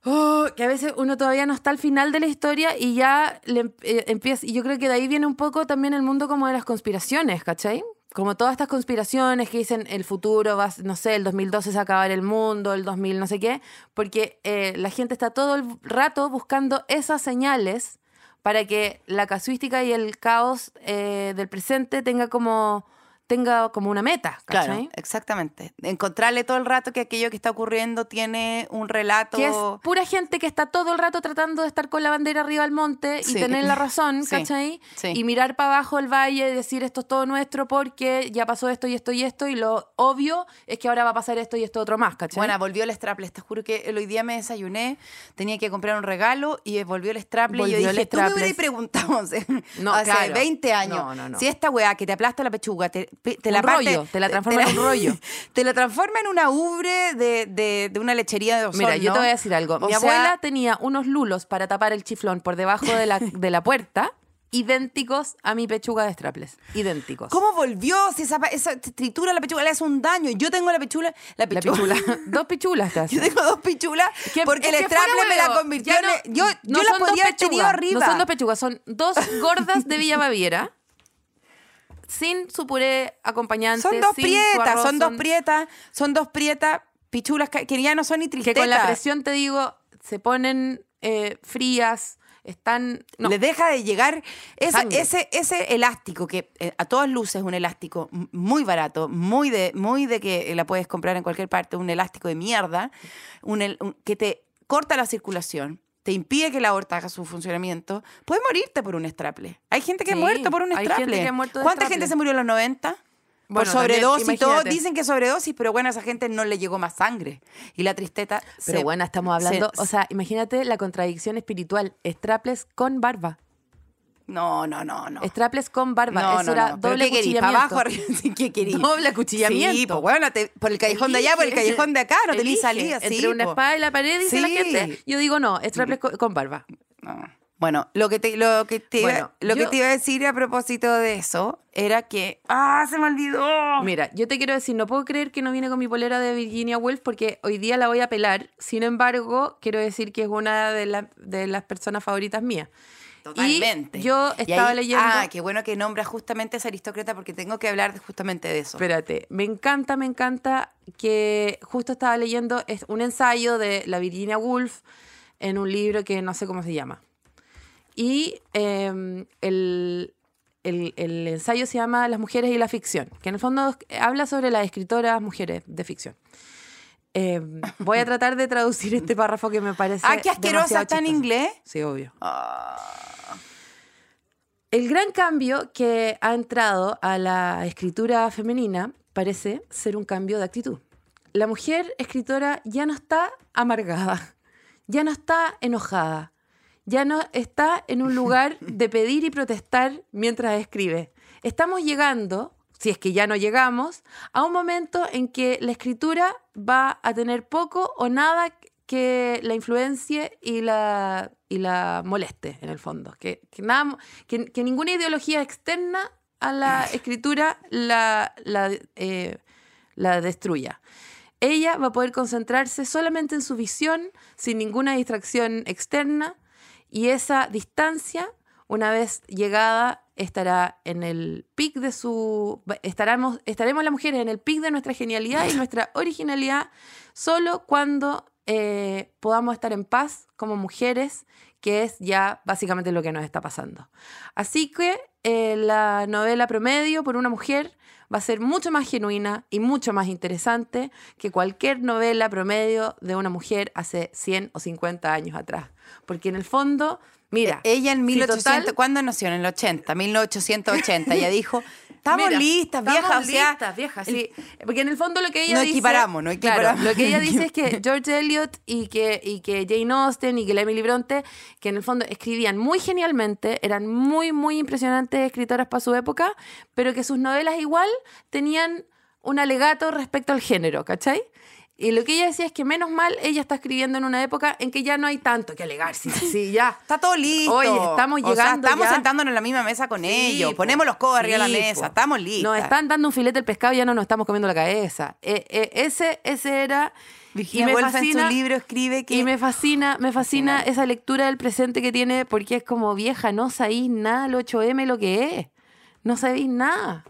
oh, que a veces uno todavía no está al final de la historia y ya le em- eh, empieza. Y yo creo que de ahí viene un poco también el mundo como de las conspiraciones, ¿cachai? Como todas estas conspiraciones que dicen el futuro va, no sé, el 2012 se va a acabar el mundo, el 2000 no sé qué, porque eh, la gente está todo el rato buscando esas señales para que la casuística y el caos eh, del presente tenga como, tenga como una meta, ¿cachai? Claro, exactamente. Encontrarle todo el rato que aquello que está ocurriendo tiene un relato. Que es pura gente que está todo el rato tratando de estar con la bandera arriba al monte y Sí. tener la razón, ¿cachai? sí. Y mirar para abajo el valle y decir esto es todo nuestro porque ya pasó esto y esto y esto y lo obvio es que ahora va a pasar esto y esto otro más, ¿cachai? Bueno, volvió el strapless. Te juro que el hoy día me desayuné, tenía que comprar un regalo y volvió el strapless. y yo dije, tú me strapless. hubieras preguntado hace, No, hace claro. 20 años. No, no, no. Si esta weá que te aplasta la pechuga, te, te Un la parte- rollo, te la transforma en un rollo. Te la transforma en una ubre de, de, de una lechería de Osorno. Mira, yo te voy a decir algo. O Mi sea, abuela tenía unos lulos para tapar el chiflón por debajo de la, de la puerta, idénticos a mi pechuga de straples. Idénticos. ¿Cómo volvió? Si esa, esa tritura la pechuga le hace un daño. Yo tengo la pechula. La La pechuga. pichula. Dos pichulas hace. Yo tengo dos pichulas Que- porque el straple me la convirtió ya en... no- yo no yo la dos podía haber tenido arriba. No son dos pechugas, son dos gordas de Villa Baviera. Sin su puré acompañante. Son dos sin prietas, arroz, son dos prietas, son dos prietas pichulas que, que ya no son ni Que tristetas. con la presión, te digo, se ponen eh, frías, están. No, Le deja de llegar ese, ese, ese elástico, que eh, a todas luces es un elástico muy barato, muy de, muy de que la puedes comprar en cualquier parte, un elástico de mierda, un el- un- que te corta la circulación, te impide que la aorta haga su funcionamiento, puedes morirte por un straple. Hay gente que ha muerto por un hay straple. gente que ha muerto de ¿Cuánta straple. gente se murió en los 90? Bueno, por sobredosis también, y todo, dicen que sobredosis, pero bueno, a esa gente no le llegó más sangre. Y la tristeza. Pero se- bueno, estamos hablando. se- o sea, imagínate la contradicción espiritual. Straples con barba. No, no, no, no. Straples con barba. No, Eso no, era no. ¿Pero doble qué querís? cuchillamiento. ¿Para abajo? ¿Qué querís? Doble acuchillamiento. Sí, pues bueno, te- por el callejón de allá, por el Elige. callejón de acá, no Elige. salida. sí, Entre una po. espada y la pared, dice la Sí. gente. Yo digo no, straples con, con barba. No. Bueno, lo que te, lo que te, iba, Bueno, lo que yo- te iba a decir a propósito de eso era que. ¡Ah, se me olvidó! Mira, yo te quiero decir, no puedo creer que no viene con mi polera de Virginia Woolf porque hoy día la voy a pelar. Sin embargo, quiero decir que es una de, la- de las personas favoritas mías. Totalmente. Y yo Y estaba ahí- leyendo... Ah, qué bueno que nombras justamente a esa aristócrata porque tengo que hablar justamente de eso. Espérate, me encanta, me encanta que justo estaba leyendo un ensayo de la Virginia Woolf en un libro que no sé cómo se llama. Y eh, el, el- el ensayo se llama Las mujeres y la ficción, que en el fondo habla sobre las escritoras mujeres de ficción. Eh, voy a tratar de traducir este párrafo que me parece. ah, qué asquerosa está en inglés. Sí, obvio. Ah, El gran cambio que ha entrado a la escritura femenina parece ser un cambio de actitud. La mujer escritora ya no está amargada, ya no está enojada, ya no está en un lugar de pedir y protestar mientras escribe. Estamos llegando, si es que ya no llegamos, a un momento en que la escritura va a tener poco o nada que la influencie y la, y la moleste, en el fondo. Que, que, nada, que, que ninguna ideología externa a la escritura la, la, eh, la destruya. Ella va a poder concentrarse solamente en su visión, sin ninguna distracción externa, y esa distancia, una vez llegada, estará en el pic de su... Estaremos, estaremos las mujeres en el pic de nuestra genialidad y nuestra originalidad solo cuando eh, podamos estar en paz como mujeres, que es ya básicamente lo que nos está pasando. Así que eh, la novela promedio por una mujer va a ser mucho más genuina y mucho más interesante que cualquier novela promedio de una mujer hace 100 o 50 años atrás. Porque en el fondo, mira, Ella en si 1800, total- ¿cuándo nació? En el 80, 1880. Ella dijo, estamos Mira, listas, estamos viejas. o sea, listas, viejas, sí. Porque en el fondo lo que ella No dice... equiparamos, no Claro, equiparamos. lo que ella dice es que George Eliot y que, y que Jane Austen y que la Emily Bronte, que en el fondo escribían muy genialmente, eran muy, muy impresionantes escritoras para su época, pero que sus novelas igual tenían un alegato respecto al género, ¿cachai? Y lo que ella decía es que menos mal ella está escribiendo en una época en que ya no hay tanto que alegar. Sí, sí, ya. Está todo listo. Oye, estamos O sea, llegando estamos ya. sentándonos en la misma mesa con Sí, ellos. po. Ponemos los codos arriba de Sí, la mesa. po. Estamos listos. Nos están dando un filete al pescado y ya no nos estamos comiendo la cabeza. Eh, eh, ese, ese era. Virginia y me Woolf en fascina, su libro escribe que... Y me fascina, me fascina Fascinante. esa lectura del presente que tiene, porque es como vieja, no sabéis nada el 8M lo que es. No sabéis nada.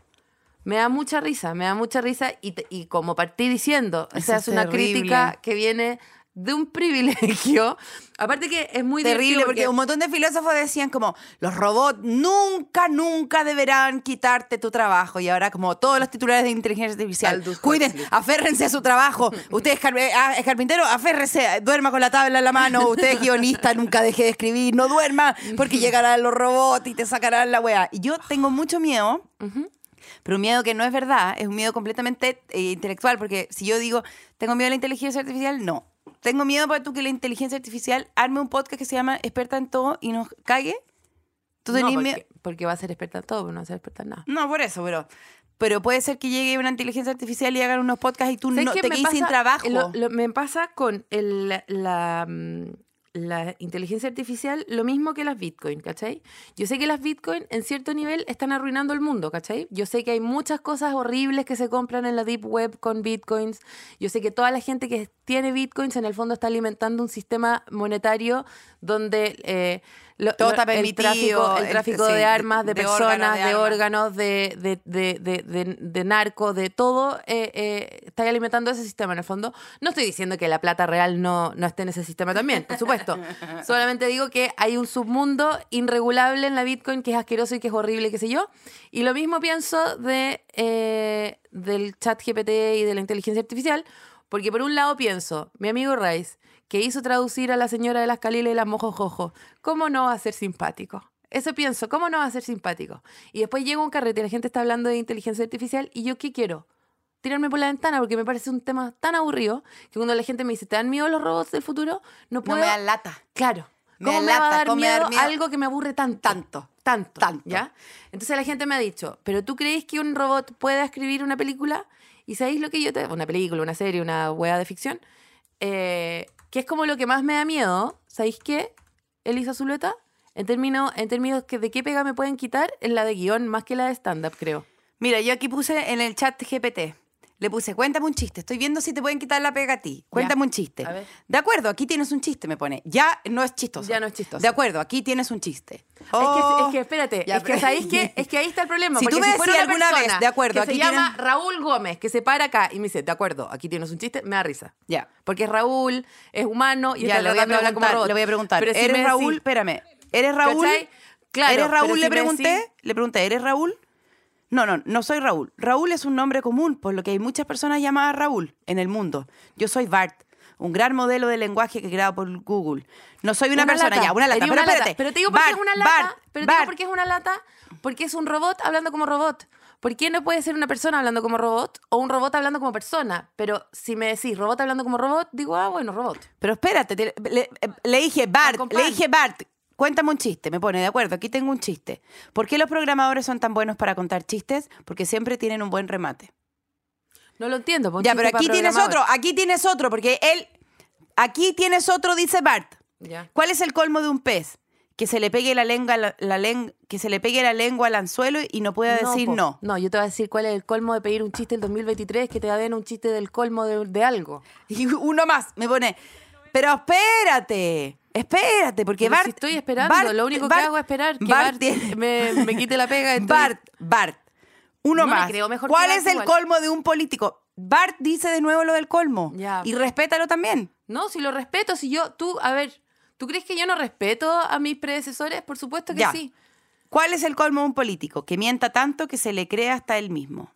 Me da mucha risa, me da mucha risa. Y, y como partí diciendo, o Eso sea, es es una terrible. crítica que viene de un privilegio. Aparte que es muy Terrible, divertido porque un montón de filósofos decían como, los robots nunca, nunca deberán quitarte tu trabajo. Y ahora como todos los titulares de inteligencia artificial, Aldous cuiden, Huxley. aférrense a su trabajo. Usted es, car- ah, es carpintero, aférrese, duerma con la tabla en la mano. Usted es guionista, nunca deje de escribir, no duerma, porque llegarán los robots y te sacarán la wea. Y yo tengo mucho miedo. Pero un miedo que no es verdad, es un miedo completamente eh, intelectual, porque si yo digo, tengo miedo a la inteligencia artificial, no. Tengo miedo para tú que la inteligencia artificial arme un podcast que se llama Experta en todo y nos cague. ¿Tú No, porque, miedo? porque va a ser experta en todo, pero no va a ser experta en nada. No, por eso, pero, pero puede ser que llegue una inteligencia artificial y hagan unos podcasts y tú ¿Sabes no, te quedes sin trabajo. Lo- lo- me pasa con el- la, mm, la inteligencia artificial lo mismo que las Bitcoin, ¿cachai? Yo sé que las Bitcoin en cierto nivel están arruinando el mundo, ¿cachai? Yo sé que hay muchas cosas horribles que se compran en la Deep Web con Bitcoins. Yo sé que toda la gente que tiene Bitcoins en el fondo está alimentando un sistema monetario donde... eh, lo- Todo lo- está el permitido, tráfico, el el- tráfico de armas, de, de personas, de órganos, de, de, de, de, de- de narco, de todo, eh, eh, está alimentando ese sistema en el fondo. No estoy diciendo que la plata real no, no esté en ese sistema también, por supuesto. Solamente digo que hay un submundo irregulable en la Bitcoin que es asqueroso y que es horrible, qué sé yo. Y lo mismo pienso de, eh, del chat GPT y de la inteligencia artificial, porque por un lado pienso, mi amigo Rice, que hizo traducir a la señora de las caliles y las mojojojo, ¿cómo no va a ser simpático? Eso pienso, ¿cómo no va a ser simpático? Y después llega un carrete y la gente está hablando de inteligencia artificial y yo ¿qué quiero? Tirarme por la ventana porque me parece un tema tan aburrido que cuando la gente me dice, ¿te dan miedo los robots del futuro? No no puedo... me dan lata. Claro. Me ¿Cómo me va a lata, dar ¿cómo me va a miedo, dar miedo? algo que me aburre tanto? Tanto. Tanto. Tanto. ¿Ya? Entonces la gente me ha dicho, ¿pero tú crees que un robot pueda escribir una película? ¿Y sabéis lo que yo te... Una película, una serie, una hueá de ficción. Eh, que es como lo que más me da miedo. ¿Sabéis qué, Elisa Zuleta? En términos, en términos que de qué pega me pueden quitar, en la de guion más que la de stand-up, creo. Mira, yo aquí puse en el chat GPT. Le puse, cuéntame un chiste. Estoy viendo si te pueden quitar la pega a ti. Cuéntame un chiste. A ver. De acuerdo, aquí tienes un chiste, me pone. Ya no es chistoso. Ya no es chistoso. De acuerdo, aquí tienes un chiste. Es, que, Oh. es que espérate, Ya, es que ¿sabéis qué? Es que ahí está el problema. Si tú me decías una alguna vez, de acuerdo, que aquí se llama Raúl Gómez, que se para acá y me dice, de acuerdo, aquí tienes un chiste, me da risa. Ya. Porque es Raúl, es humano y Ya, le voy a como preguntar. robot. Le voy a preguntar. Pero si ¿Eres Raúl? decís- Espérame. ¿Eres Raúl? ¿Cachai? Claro, ¿Eres Raúl? si le pregunté. decís- Le pregunté, ¿eres Raúl? No, no, no soy Raúl. Raúl es un nombre común, por lo que hay muchas personas llamadas Raúl en el mundo. Yo soy Bart, un gran modelo de lenguaje que he creado por Google. No soy una, persona, lata. ya, una lata. Pero una lata. espérate. Pero te digo por qué es una lata. Bart, pero te digo por qué es una lata. Porque es un robot hablando como robot. ¿Por qué no puede ser una persona hablando como robot o un robot hablando como persona? Pero si me decís robot hablando como robot, digo, ah, bueno, robot. Pero espérate, te- le, le dije, Bart, le dije, Bart, cuéntame un chiste. Me pone, de acuerdo, aquí tengo un chiste. ¿Por qué los programadores son tan buenos para contar chistes? Porque siempre tienen un buen remate. No lo entiendo. pon Ya, pero aquí tienes otro, aquí tienes otro, porque él, aquí tienes otro, dice Bart. Ya. ¿Cuál es el colmo de un pez? Que se le pegue la lengua, la, la len- que se le pegue la lengua al anzuelo y no pueda decir po. no. No, yo te voy a decir cuál es el colmo de pedir un chiste el 2023, que te den un chiste del colmo de, de algo. Y uno más me pone, pero espérate, espérate, porque Pero Bart. si estoy esperando, Bart- lo único Bart- que hago es esperar que Bart me, me quite la pega. entonces- Bart, Bart, uno No más. creo mejor que ¿Cuál es el igual. colmo de un político? Bart dice de nuevo lo del colmo. Ya. Y respétalo también. No, si lo respeto, si yo, tú, a ver, ¿tú crees que yo no respeto a mis predecesores? Por supuesto que Ya. sí. ¿Cuál es el colmo de un político? Que mienta tanto que se le cree hasta él mismo.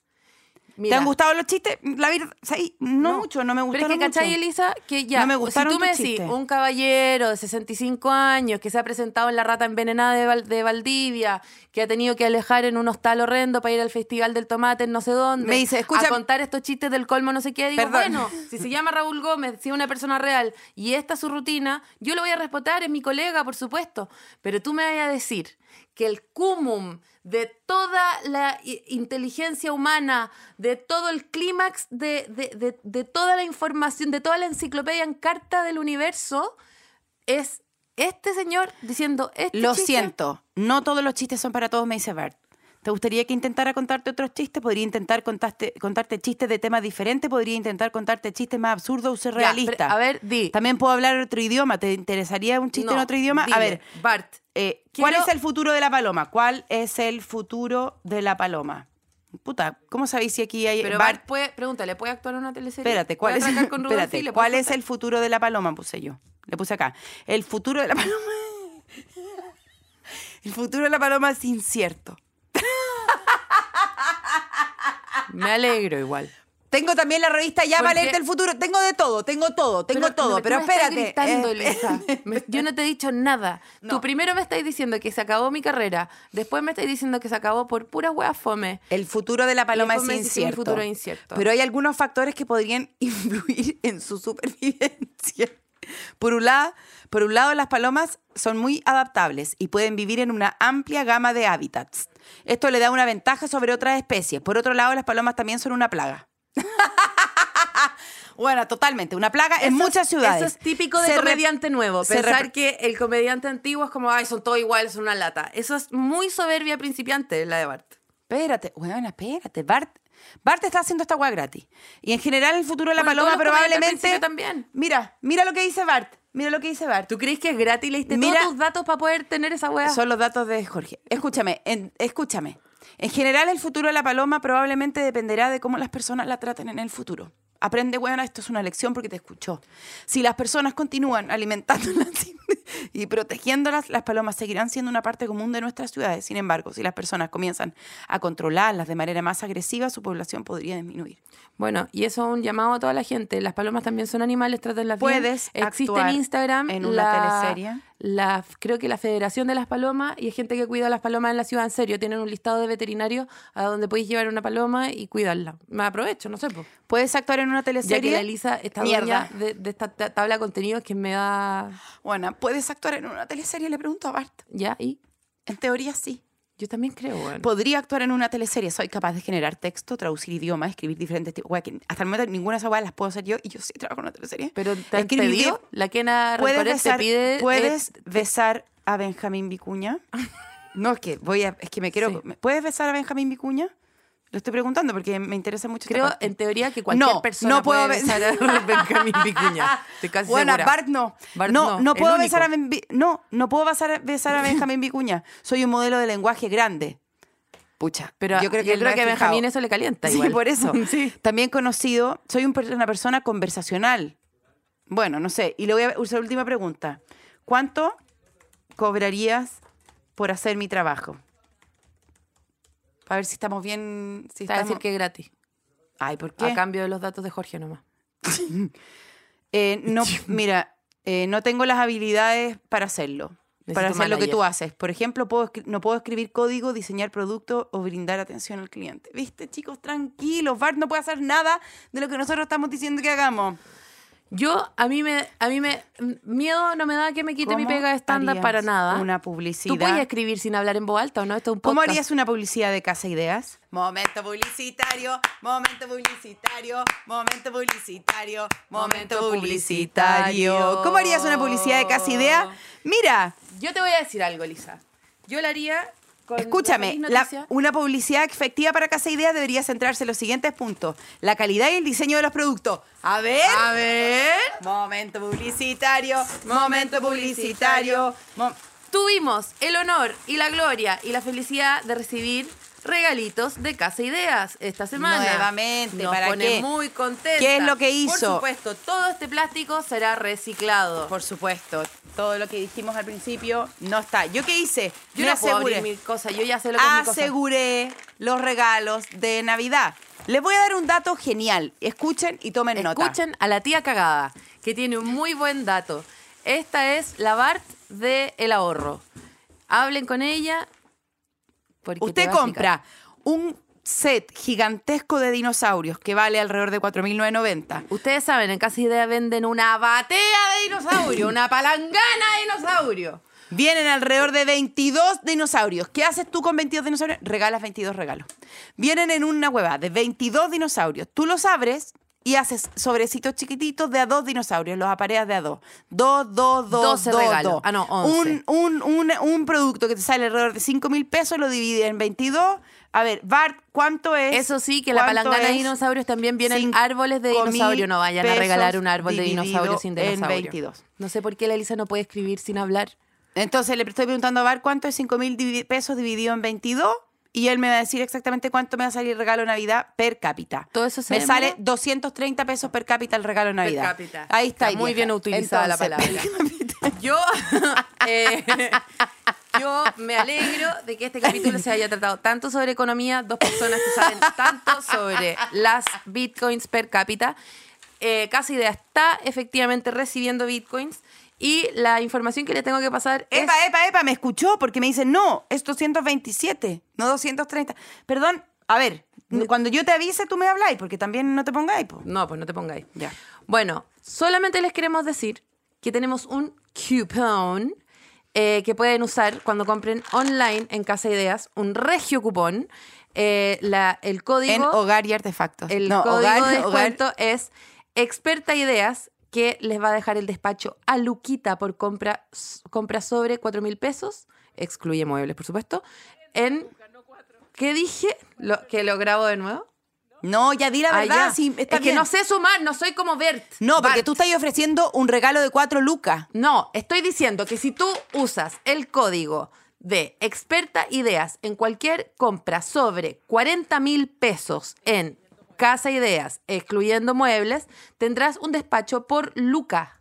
¿Te han gustado los chistes? La verdad, no, mucho, no me Pero gustaron es que, ¿cachai, mucho. Elisa? Que ya, No me si gustaron tú me decís, chistes. un caballero de 65 años que se ha presentado en la rata envenenada de, Val- de Valdivia, que ha tenido que alejar en un hostal horrendo para ir al Festival del Tomate en no sé dónde, Me dice, escucha- a contar estos chistes del colmo no sé qué, digo, Perdón. bueno, si se llama Raúl Gómez, si es una persona real y esta es su rutina, yo lo voy a respetar, es mi colega, por supuesto, pero tú me vas a decir que el cumum de toda la inteligencia humana, de todo el clímax, de, de- de- de toda la información, de toda la enciclopedia en carta del universo, es este señor diciendo este Lo chiste. siento, no todos los chistes son para todos, me dice Bart. ¿Te gustaría que intentara contarte otros chistes? Podría intentar contarte, contarte chistes de temas diferentes, podría intentar contarte chistes más absurdos o ser Ya, realista. pero, a ver, di. También puedo hablar otro idioma. ¿Te interesaría un chiste en otro idioma? a ver, Bart, eh, ¿cuál quiero- es el futuro de la paloma? ¿Cuál es el futuro de la paloma? Puta, ¿cómo sabéis si aquí hay pero Bart? Bart puede, pregúntale, ¿puede actuar en una teleserie? Espérate, ¿cuál ¿Puede es, espérate, ¿cuál es el futuro de la paloma? Puse yo. Le puse acá. El futuro de la paloma. El futuro de la paloma es incierto. Me alegro igual. Tengo también la revista Ya Porque- para leerte el futuro. Tengo de todo, tengo todo, tengo todo. Pero espérate. eh, yo no te he dicho nada. No. Tú primero me estás diciendo que se acabó mi carrera, después me estás diciendo que se acabó por pura hueá fome. El futuro de la paloma es incierto. futuro es incierto. Pero hay algunos factores que podrían influir en su supervivencia. Por un, lado, por un lado, las palomas son muy adaptables y pueden vivir en una amplia gama de hábitats. Esto le da una ventaja sobre otras especies. Por otro lado, las palomas también son una plaga. bueno, totalmente. Una plaga en Eso muchas ciudades. Eso es típico de Se comediante nuevo. Pensar que el comediante antiguo es como, ay, son todos iguales, son una lata. Eso es muy soberbia principiante, la de Bart. Espérate, bueno, espérate. Bart, Bart está haciendo esta hueá gratis. Y en general el futuro de la Bueno, paloma probablemente... también. Mira, mira lo que dice Bart. Mira lo que dice Bart. ¿Tú crees que es gratis? ¿Le diste Mira- todos tus datos para poder tener esa hueá? Son los datos de Jorge. Escúchame, en- escúchame. En general, el futuro de la paloma probablemente dependerá de cómo las personas la traten en el futuro. Aprende, bueno, esto es una lección porque te escuchó. Si las personas continúan alimentándolas y protegiéndolas, las palomas seguirán siendo una parte común de nuestras ciudades. Sin embargo, si las personas comienzan a controlarlas de manera más agresiva, su población podría disminuir. Bueno, y eso es un llamado a toda la gente. Las palomas también son animales, trátenlas bien. Puedes Existe en Instagram en una la, teleserie. La, creo que la Federación de las Palomas y hay gente que cuida a las palomas en la ciudad. En serio, tienen un listado de veterinarios a donde podéis llevar una paloma y cuidarla. Me aprovecho, no sé. po. ¿Puedes actuar en una Ya que teleserie? la Elisa está dueña de, de esta ta- tabla de contenidos que me da... Bueno, ¿puedes actuar en una teleserie? Le pregunto a Bart. Ya, y En teoría, sí. Yo también creo, bueno. Podría actuar en una teleserie. Soy capaz de generar texto, traducir idiomas, escribir diferentes tipos. Güey, que hasta el momento ninguna de esas weas las puedo hacer yo y yo sí trabajo en una teleserie. Pero te han pedido, la Kena ¿Puedes Rencoret te besar, pide... ¿puedes eh, besar a Benjamín Vicuña? No, es que voy a, es que me quiero. Sí. ¿Puedes besar a Benjamín Vicuña? Lo estoy preguntando porque me interesa mucho. esta Creo, parte. en teoría, que cualquier No, persona no puedo puede besar a Benjamín Vicuña. Estoy casi Bueno, segura. Bart no. Bart no, no, no puedo besar a Ben- no, no puedo besar, besar a Benjamín Vicuña. Soy un modelo de lenguaje grande. Pucha, Pero yo creo que, creo a Benjamín eso le calienta Sí, igual. por eso. sí. También conocido, soy una persona conversacional. Bueno, no sé. Y le voy a usar la última pregunta. ¿Cuánto cobrarías por hacer mi trabajo? Para ver si estamos bien. Si Te a estamos... decir que es gratis. Ay, ¿por qué? A cambio de los datos de Jorge nomás. Eh, no, mira, eh, no tengo las habilidades para hacerlo. para hacer lo que tú haces. Por ejemplo, puedo no puedo escribir código, diseñar producto o brindar atención al cliente. ¿Viste, chicos? Tranquilos. Bart no puede hacer nada de lo que nosotros estamos diciendo que hagamos. Yo, a mí me, a mí me, m- miedo no me da que me quite mi ¿Cómo pega estándar para nada. Una ¿Tú publicidad. puedes escribir sin hablar en voz alta o no? Esto es un ¿Cómo podcast. harías una publicidad de Casa Ideas? Momento publicitario, momento publicitario, momento publicitario, momento publicitario. ¿Cómo harías una publicidad de Casa Idea? Mira, Yo te voy a decir algo, Lisa. Yo la haría escúchame, la la- una publicidad efectiva para Casa Idea debería centrarse en los siguientes puntos. La calidad y el diseño de los productos. A ver. A ver. Momento publicitario, momento publicitario. mo- Tuvimos el honor y la gloria y la felicidad de recibir regalitos de Casa Ideas esta semana. Nuevamente, Nos ¿para pone qué? muy contenta. ¿Qué es lo que Por hizo? supuesto, todo este plástico será reciclado. Por supuesto, todo lo que dijimos al principio no está. ¿Yo qué hice? Yo Me no puedo abrir aseguré. yo ya sé lo que es mi cosa. aseguré los regalos de Navidad. Les voy a dar un dato genial. Escuchen y tomen nota. Escuchen a la tía cagada, que tiene un muy buen dato. Esta es la Bart de El Ahorro. Hablen con ella. Porque Usted compra un set gigantesco de dinosaurios que vale alrededor de 4.990. Ustedes saben, en Casa Idea venden una batea de dinosaurio, una palangana de dinosaurio. Vienen alrededor de 22 dinosaurios. ¿Qué haces tú con 22 dinosaurios? Regalas 22 regalos. Vienen en una hueva de 22 dinosaurios. Tú los abres y haces sobrecitos chiquititos de a dos dinosaurios. Los apareas de a dos. Dos, dos, dos, 12 dos, regalos. dos. Ah, no, 11. Un, un, un, un producto que te sale alrededor de 5 mil pesos lo divide en 22. A ver, Bart, ¿cuánto es? Eso sí, que la ¿Cuánto palangana de dinosaurios también vienen Cinco árboles de dinosaurio. No vayan a regalar un árbol de dinosaurio sin en dinosaurio. 22. No sé por qué la Elisa no puede escribir sin hablar. Entonces le estoy preguntando a Bar cuánto es 5 mil divi- pesos dividido en 22 y él me va a decir exactamente cuánto me va a salir el regalo de Navidad per cápita. ¿Todo eso se Me demora? sale 230 pesos per cápita el regalo de Navidad. cápita. Ahí está. Está muy bien utilizada la palabra. per. Yo, eh, yo me alegro de que este capítulo se haya tratado tanto sobre economía, dos personas que saben tanto sobre las bitcoins per cápita. Eh, Casa Idea está efectivamente recibiendo bitcoins y la información que le tengo que pasar es... Epa, epa, epa, me escuchó porque me dicen, no, es 227, no 230. Perdón, a ver, cuando yo te avise tú me habláis porque también no te pongáis. po. No, pues no te pongáis. Ya. Bueno, solamente les queremos decir que tenemos un coupon eh, que pueden usar cuando compren online en Casa Ideas, un regio cupón. Eh, la- el código, En hogar y artefactos. el no, código hogar, de hogar. descuento es experta ideas que les va a dejar el despacho a Luquita por compra, compra sobre 4 mil pesos, excluye muebles, por supuesto, en... ¿Qué dije? Lo, ¿Que lo grabo de nuevo? No, ya di la Ah, verdad. ya. sí, está es que no sé sumar, no soy como Bert. No, porque Bart. tú estás ofreciendo un regalo de cuatro lucas. No, estoy diciendo que si tú usas el código de experta ideas en cualquier compra sobre 40 mil pesos en Casa Ideas, excluyendo muebles, tendrás un despacho por Luca,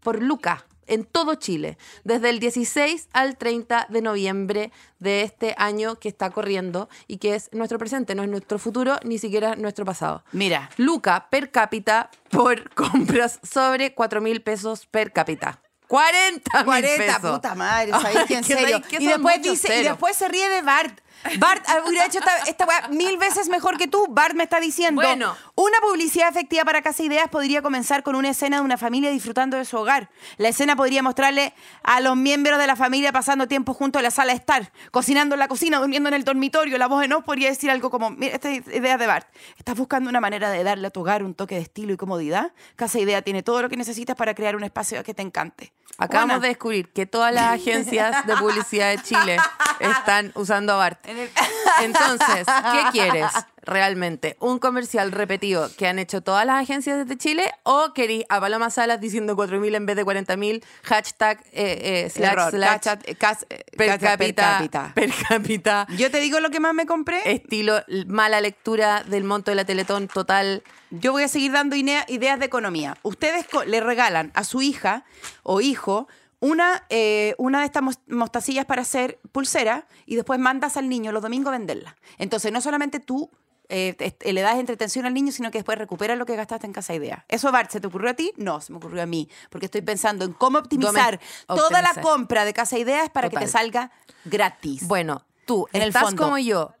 por Luca, en todo Chile, desde el 16 al 30 de noviembre de este año que está corriendo y que es nuestro presente, no es nuestro futuro, ni siquiera nuestro pasado. Mira, Luca per cápita por compras sobre 4 mil pesos per cápita. 40 mil 40, pesos. puta madre, ¿sabéis que en serio? que Y después dice, y después se ríe de Bart. Bart hubiera hecho esta, esta weá mil veces mejor que tú. Bart me está diciendo. Bueno. Una publicidad efectiva para Casa Ideas podría comenzar con una escena de una familia disfrutando de su hogar. La escena podría mostrarle a los miembros de la familia pasando tiempo junto a la sala de estar, cocinando en la cocina, durmiendo en el dormitorio. La voz en off podría decir algo como, mira, esta idea de Bart. ¿Estás buscando una manera de darle a tu hogar un toque de estilo y comodidad? Casa Idea tiene todo lo que necesitas para crear un espacio que te encante. Acabamos de descubrir que todas las agencias de publicidad de Chile están usando a Bart. Entonces, ¿qué quieres? realmente un comercial repetido que han hecho todas las agencias desde Chile o querís a Paloma Salas diciendo 4.000 en vez de 40.000, hashtag eh, eh, slash, Error. slash, Cacha- cas- eh, per, cacha- cápita, per cápita, Yo te digo lo que más me compré. estilo mala lectura del monto de la Teletón total. Yo voy a seguir dando ideas de economía. Ustedes le regalan a su hija o hijo una, eh, una de estas mos- mostacillas para hacer pulsera y después mandas al niño los domingos a venderla. Entonces, no solamente tú eh, te- le das entretención al niño, sino que después recuperas lo que gastaste en Casa Idea. ¿Eso, Bart, se te ocurrió a ti? No, se me ocurrió a mí. Porque estoy pensando en cómo optimizar Dome- toda la compra de Casa Ideas para que te salga gratis. Bueno, tú En el estás fondo. como yo,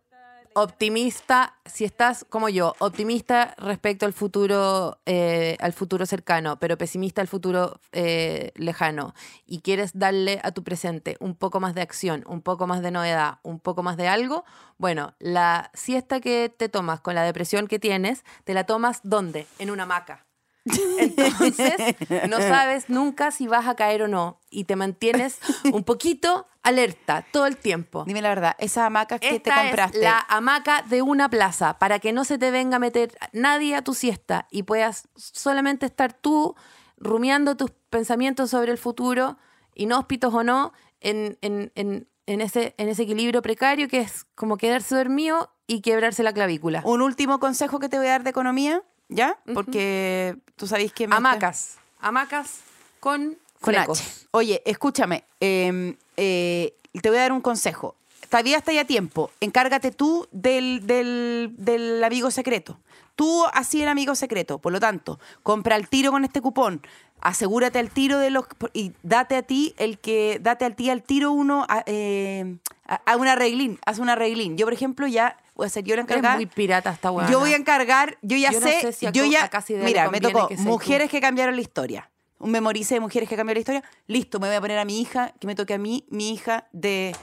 optimista, si estás como yo, optimista respecto al futuro, eh, al futuro cercano, pero pesimista al futuro eh, lejano, y quieres darle a tu presente un poco más de acción, un poco más de novedad, un poco más de algo, bueno, la siesta que te tomas con la depresión que tienes, te la tomas ¿dónde? En una hamaca. Entonces, no sabes nunca si vas a caer o no y te mantienes un poquito alerta todo el tiempo. Dime la verdad, esas hamacas que te compraste. es la hamaca de una plaza para que no se te venga a meter nadie a tu siesta y puedas solamente estar tú rumiando tus pensamientos sobre el futuro, inhóspitos o no, en, en- en- en ese, en ese equilibrio precario que es como quedarse dormido y quebrarse la clavícula. Un último consejo que te voy a dar de economía, ¿ya? Porque tú sabéis que... Hamacas. Hamacas con, Con flecos. H. Oye, escúchame, eh, eh, te voy a dar un consejo. Todavía está ya tiempo. Encárgate tú del, del, del amigo secreto. Tú así el amigo secreto. Por lo tanto, compra al tiro con este cupón. Asegúrate al tiro de los y date a ti el que date al ti al tiro uno a, eh, a- a una reglín, haz una reglín. Yo por ejemplo ya voy a ser yo la encargada. muy pirata esta weá. Yo voy a encargar, yo ya Yo no sé, sé si a yo ya, Casi mira, me tocó que seas tú. mujeres que cambiaron la historia. Un memorice de mujeres que cambiaron la historia. Listo, me voy a poner a mi hija, que me toque a mí, mi hija de,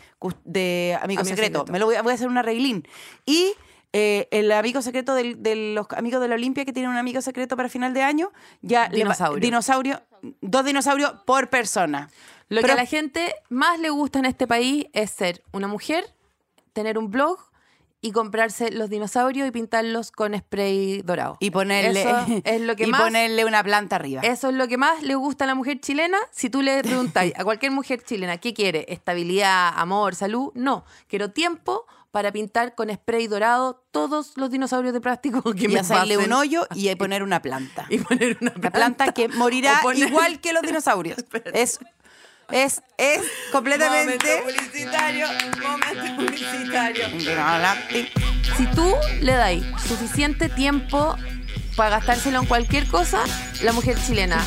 de Amigo, Amigo Secreto. Secreto. Me lo voy a, voy a hacer una reglín. Y eh, el amigo secreto del- de los amigos de la Olimpia que tienen un amigo secreto para final de año, ya le va- Dinosaurio. dinosaurio, dos dinosaurios por persona. Lo Pero- que a la gente más le gusta en este país es ser una mujer, tener un blog y comprarse los dinosaurios y pintarlos con spray dorado. y ponerle, Eso es lo que y más ponerle una planta arriba. Eso es lo que más le gusta a la mujer chilena. Si tú le preguntas a cualquier mujer chilena qué quiere, estabilidad, amor, salud, no. Quiero tiempo para pintar con spray dorado todos los dinosaurios de plástico que y me hacerle un hoyo y poner una planta. y poner una La planta que morirá poner- igual que los dinosaurios. Es, es, es completamente. publicitario, momento publicitario. Momento. Si tú le das suficiente tiempo para gastárselo en cualquier cosa, la mujer chilena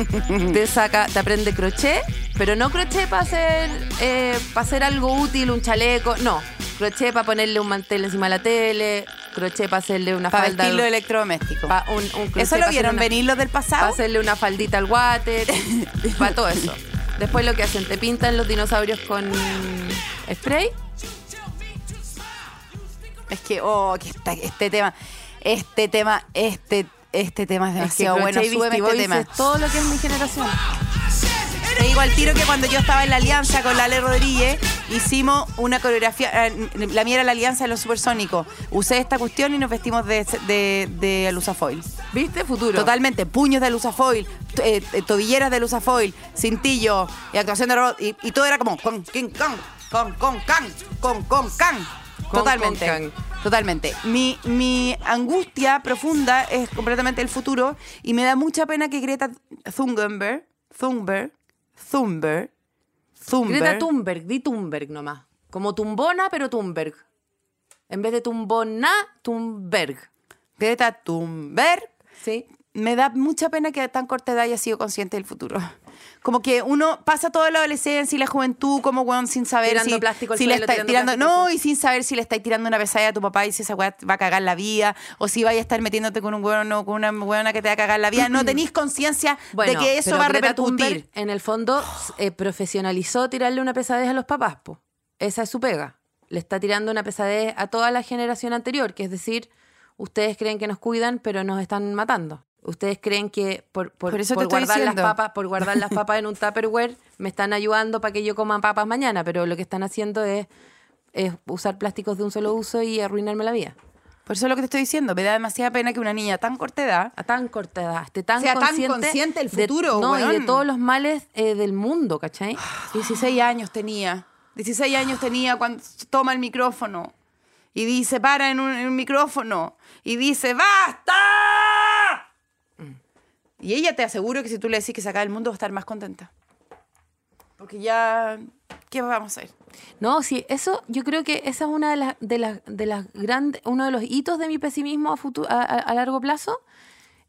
te saca, te aprende crochet, pero no crochet para hacer, eh, para hacer algo útil, un chaleco, no. Crochet para ponerle un mantel encima de la tele, crochet para hacerle una Para falda. vestirlo electrodoméstico. pa- un, un crochet ¿Eso lo vieron una- venir los del Para pasado? hacerle una faldita al water, para todo eso. Después lo que hacen, te pintan los dinosaurios con spray Es que, oh, que esta- este tema, este tema, este, este tema es demasiado bueno. Súbeme este Boys tema. es todo lo que es mi generación. Te digo al tiro que cuando yo estaba en la alianza con Lale Rodríguez, hicimos una coreografía. eh, La mía era la alianza de los supersónicos. Usé esta cuestión y nos vestimos de, de, de alusafoil. ¿Viste? Futuro. Totalmente, puños de alusafoil, t- eh, eh, tobilleras de alusafoil, cintillo y actuación de robot. Y, y todo era como con, con, con, con, can, con, con, can. Con, Totalmente. Totalmente. Mi, mi angustia profunda es completamente el futuro y me da mucha pena que Greta Thunberg, Thunberg, Thunberg, Thunberg, Greta Thunberg, di Thunberg nomás. Como tumbona, pero Thunberg. En vez de tumbona, Thunberg. Greta Thunberg ¿Sí? me da mucha pena que a tan corta edad haya sido consciente del futuro. Como que uno pasa toda la adolescencia y la juventud como weón sin saber Tirando si, plástico le estáis tirando no, y sin saber si le estáis tirando una pesadilla a tu papá y si esa weá va a cagar la vida, o si vaya a estar metiéndote con un weón o con una weona que te va a cagar la vida. No tenéis conciencia de que eso va a repercutir. Thunberg, en el fondo, eh, profesionalizó tirarle una pesadez a los papás, po. Esa es su pega. Le está tirando una pesadez a toda la generación anterior, que es decir, ustedes creen que nos cuidan, pero nos están matando. Ustedes creen que por, por, Por eso te por estoy guardar las papas, por guardar las papas en un Tupperware, me están ayudando para que yo coma papas mañana, pero lo que están haciendo es, es usar plásticos de un solo uso y arruinarme la vida. Por eso es lo que te estoy diciendo. Me da demasiada pena que una niña tan corta edad A tan corta edad, esté tan Sea tan consciente, consciente del de- futuro, no, y de weón. todos los males eh, del mundo, ¿cachai? 16 años tenía. 16 años tenía cuando toma el micrófono y dice, para en un, en un micrófono y dice, ¡basta! Y ella te aseguro que si tú le decís que se acaba el mundo va a estar más contenta. Porque ya, ¿qué vamos a hacer? No, sí, eso yo creo que esa es una de las de las de las grandes uno de los hitos de mi pesimismo a, futu- a, largo plazo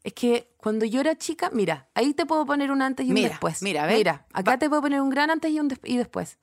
es que cuando yo era chica, mira, ahí te puedo poner un antes y un Mira, después. mira. Mira, acá Va- te puedo poner un gran antes y un des- y después.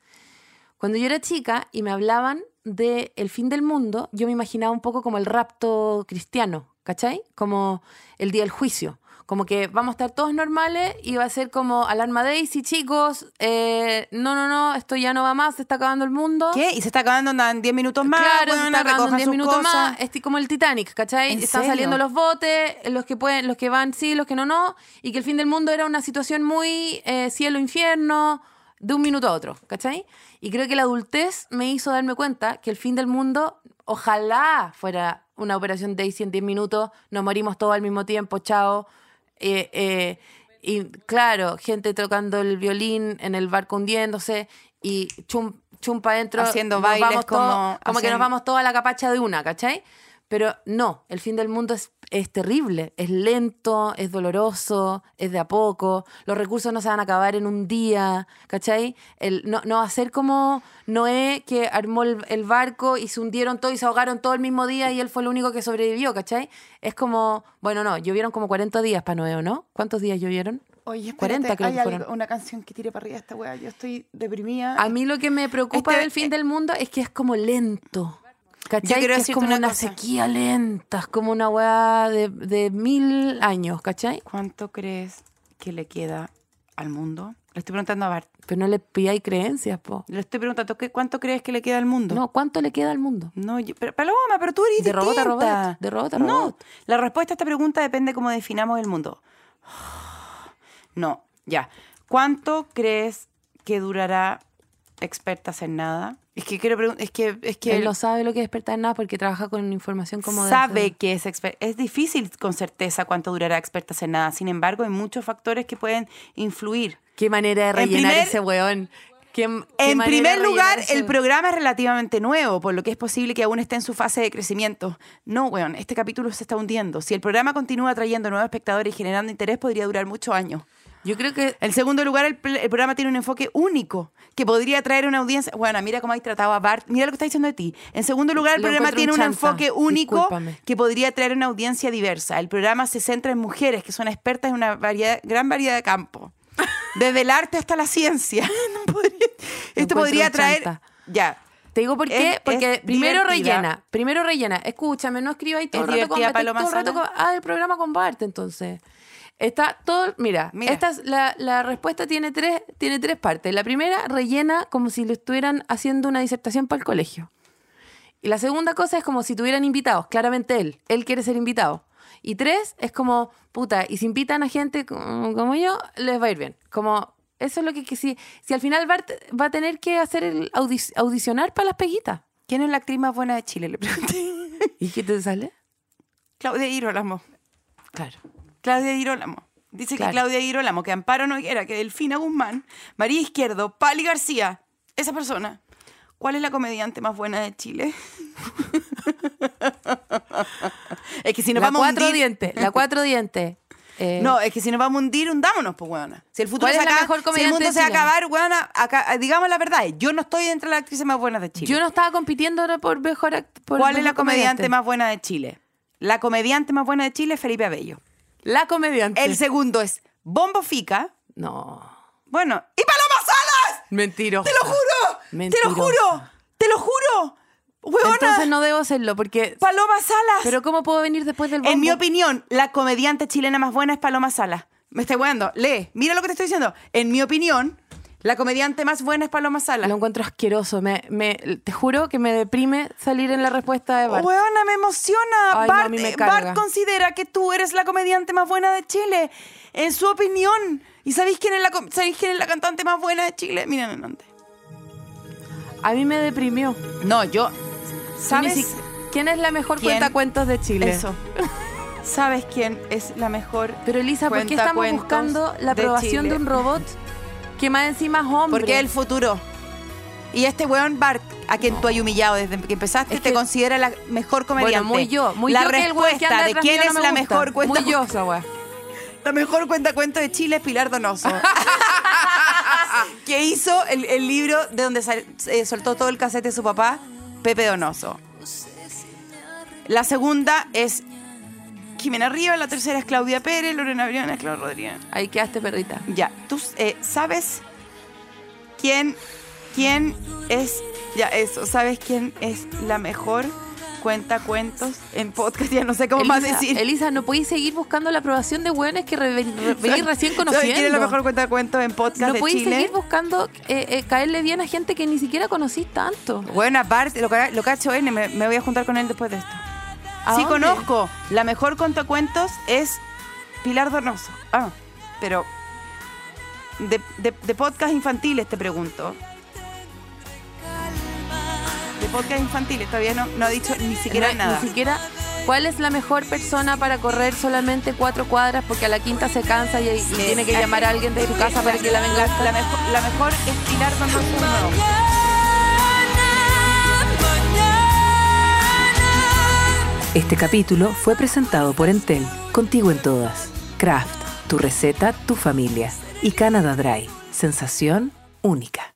Cuando yo era chica y me hablaban de el fin del mundo, yo me imaginaba un poco como el rapto cristiano, ¿cachai? Como el día del juicio. Como que vamos a estar todos normales y va a ser como alarma Daisy, chicos. eh, no, no, no, esto ya no va más, se está acabando el mundo. ¿Qué? Y se está acabando en 10 minutos más. Claro, se está acabando en recojan 10 sus minutos cosas. más. Es como el Titanic, ¿cachai? ¿En Están serio? saliendo los botes, los que pueden, los que van sí, los que no, no. Y que el fin del mundo era una situación muy eh, cielo-infierno, de un minuto a otro, ¿cachai? Y creo que la adultez me hizo darme cuenta que el fin del mundo, ojalá fuera una operación Daisy en 10 minutos, nos morimos todos al mismo tiempo, chao. Eh, eh, y claro, gente tocando el violín en el barco hundiéndose y chum, chumpa adentro. Haciendo bailes como- que nos vamos toda la capacha de una, ¿cachai? Pero no, el fin del mundo es, es terrible, es lento, es doloroso, es de a poco, los recursos no se van a acabar en un día, ¿cachai? El, no, no va a ser como Noé que armó el, el barco y se hundieron todos y se ahogaron todo el mismo día y él fue el único que sobrevivió, ¿cachai? Es como, bueno, no, llovieron como 40 días para Noé, ¿o no? ¿Cuántos días llovieron? Oye, 40 creo hay algo- una canción que tire para arriba esta weá. Yo estoy deprimida. A mí lo que me preocupa Este- del fin del mundo es que es como lento. ¿Cachai? Yo que es como una sequía lenta, es como una weá de, de mil años, ¿cachai? ¿Cuánto crees que le queda al mundo? Le estoy preguntando a Bart. Pero no le pidáis creencias, po. Le estoy preguntando, ¿qué- ¿cuánto crees que le queda al mundo? No, ¿cuánto le queda al mundo? No, yo- pero, Paloma, pero tú eres De robot a robot, de robot a No, robot. la respuesta a esta pregunta depende de cómo definamos el mundo. No, ya. ¿Cuánto crees que durará expertas en nada? Es que quiero es que es que Él no sabe lo que es despertar en nada porque trabaja con información como sabe que es exper- es difícil con certeza cuánto durará expertas en nada. Sin embargo, hay muchos factores que pueden influir. Qué manera de rellenar primer- ese weón. Qué- qué En primer lugar, el programa es relativamente nuevo, por lo que es posible que aún esté en su fase de crecimiento. No, weón, este capítulo se está hundiendo. Si el programa continúa trayendo nuevos espectadores y generando interés, podría durar muchos años. Yo creo que En segundo lugar, el, programa tiene un enfoque único que podría traer una audiencia. Bueno, mira cómo hay tratado a Bart. Mira lo que está diciendo de ti. En segundo lugar, el Lo programa tiene un enfoque único Discúlpame. que podría traer una audiencia diversa. El programa se centra en mujeres que son expertas en una variedad- gran variedad de campos. Desde el arte hasta la ciencia. No podría- Esto podría traer. chanta. Ya. Te digo por qué, Es- porque es primero divertida. rellena, primero rellena. Escúchame, no escribáis todo Es rato con, todo el rato con- ah, el programa comparte entonces. Está todo, mira, Mira. Esta es la, la respuesta tiene tres, tiene tres partes. La primera rellena como si le estuvieran haciendo una disertación para el colegio. Y la segunda cosa es como si tuvieran invitados, claramente él, él quiere ser invitado. Y tres es como, puta, y si invitan a gente como, como yo, les va a ir bien. Como, eso es lo que, que si, si al final Bart va a tener que hacer el audi- audicionar para las peguitas. ¿Quién es la actriz más buena de Chile? Le pregunté. ¿Y qué te sale? Claudia Girolamo. Claro. Claudia Girolamo. Dice Claro. que Claudia Girolamo, que Amparo Noguera, que Delfina Guzmán, María Izquierdo, Pali García, esa persona. ¿Cuál es la comediante más buena de Chile? es que si nos la vamos a cuatro hundir... dientes, la cuatro dientes. eh, No, es que si nos vamos a hundir, hundámonos, pues, weona. Si el futuro ¿Cuál se acaba, mejor si el mundo se va a acabar, weona, acá- digamos la verdad, yo no estoy entre las actrices más buenas de Chile. yo no estaba compitiendo por mejor act- por ¿Cuál es la comediante comediante? más buena de Chile? La comediante más buena de Chile es Felipe Abello. La comediante. El segundo es Bombo Fica. No. Bueno, ¡y Paloma Salas! Mentiro. ¡Te lo juro! ¡Te lo Mentirosa. juro! ¡Te lo juro! ¡Huevona! Entonces no debo hacerlo porque... Paloma Salas. Pero ¿cómo puedo venir después del bombo? en mi opinión, la comediante chilena más buena es Paloma Salas. Me estoy weando. Lee, mira lo que te estoy diciendo. En mi opinión, la comediante más buena es Paloma Salas. Lo encuentro asqueroso. Me, me, te juro que me deprime salir en la respuesta de Bart. Huevona, me emociona. Ay, Bart, me eh. Bart considera que tú eres la comediante más buena de Chile. En su opinión. ¿Y sabéis quién es la, sabéis quién es la cantante más buena de Chile? Miren, antes. A mí me deprimió. No, yo. ¿Sabes? si- ¿Quién es la mejor ¿Quién? cuentacuentos de Chile? Eso. ¿Sabes quién es la mejor? Pero Elisa, ¿por qué estamos buscando la aprobación de un robot que más encima es hombre? Porque es el futuro. Y este weón Bart, a quien tú has humillado desde que empezaste, Es te considera la mejor comediante. Bueno, muy yo, muy la yo que el weón que respuesta de quién no es me la gusta. mejor cuenta Muy yo esa. La mejor cuentacuento de Chile es Pilar Donoso. que hizo el, el libro de donde sal- eh, soltó todo el casete de su papá, Pepe Donoso. La segunda es Jimena Rivas, la tercera es Claudia Pérez, Lorena Briana, Claudia Rodríguez. Ahí quedaste, perrita. Ya, ¿tú eh, sabes quién, quién es, ya eso, sabes quién es la mejor cuenta cuentos en podcast? Ya no sé cómo más decir. Elisa, no podéis seguir buscando la aprobación de hueones que venís recién ¿Sabes conociendo. quién es la mejor cuenta cuentos en podcast no de podéis Chile? seguir buscando eh, eh, caerle bien a gente que ni siquiera conocís tanto. Bueno, aparte, lo, que- lo cacho N, me, me voy a juntar con él después de esto. ¿A Sí dónde? conozco. La mejor cuentacuentos es Pilar Donoso. Ah, pero de, de- de podcast infantiles te pregunto. De podcast infantiles todavía no, no ha dicho ni siquiera No, nada. Ni siquiera. ¿Cuál es la mejor persona para correr solamente cuatro cuadras porque a la quinta se cansa y, y tiene que llamar a alguien de su casa para que la venga la mejor, la mejor es Pilar Donoso. Este capítulo fue presentado por Entel, contigo en todas. Kraft, tu receta, tu familia. Y Canada Dry, sensación única.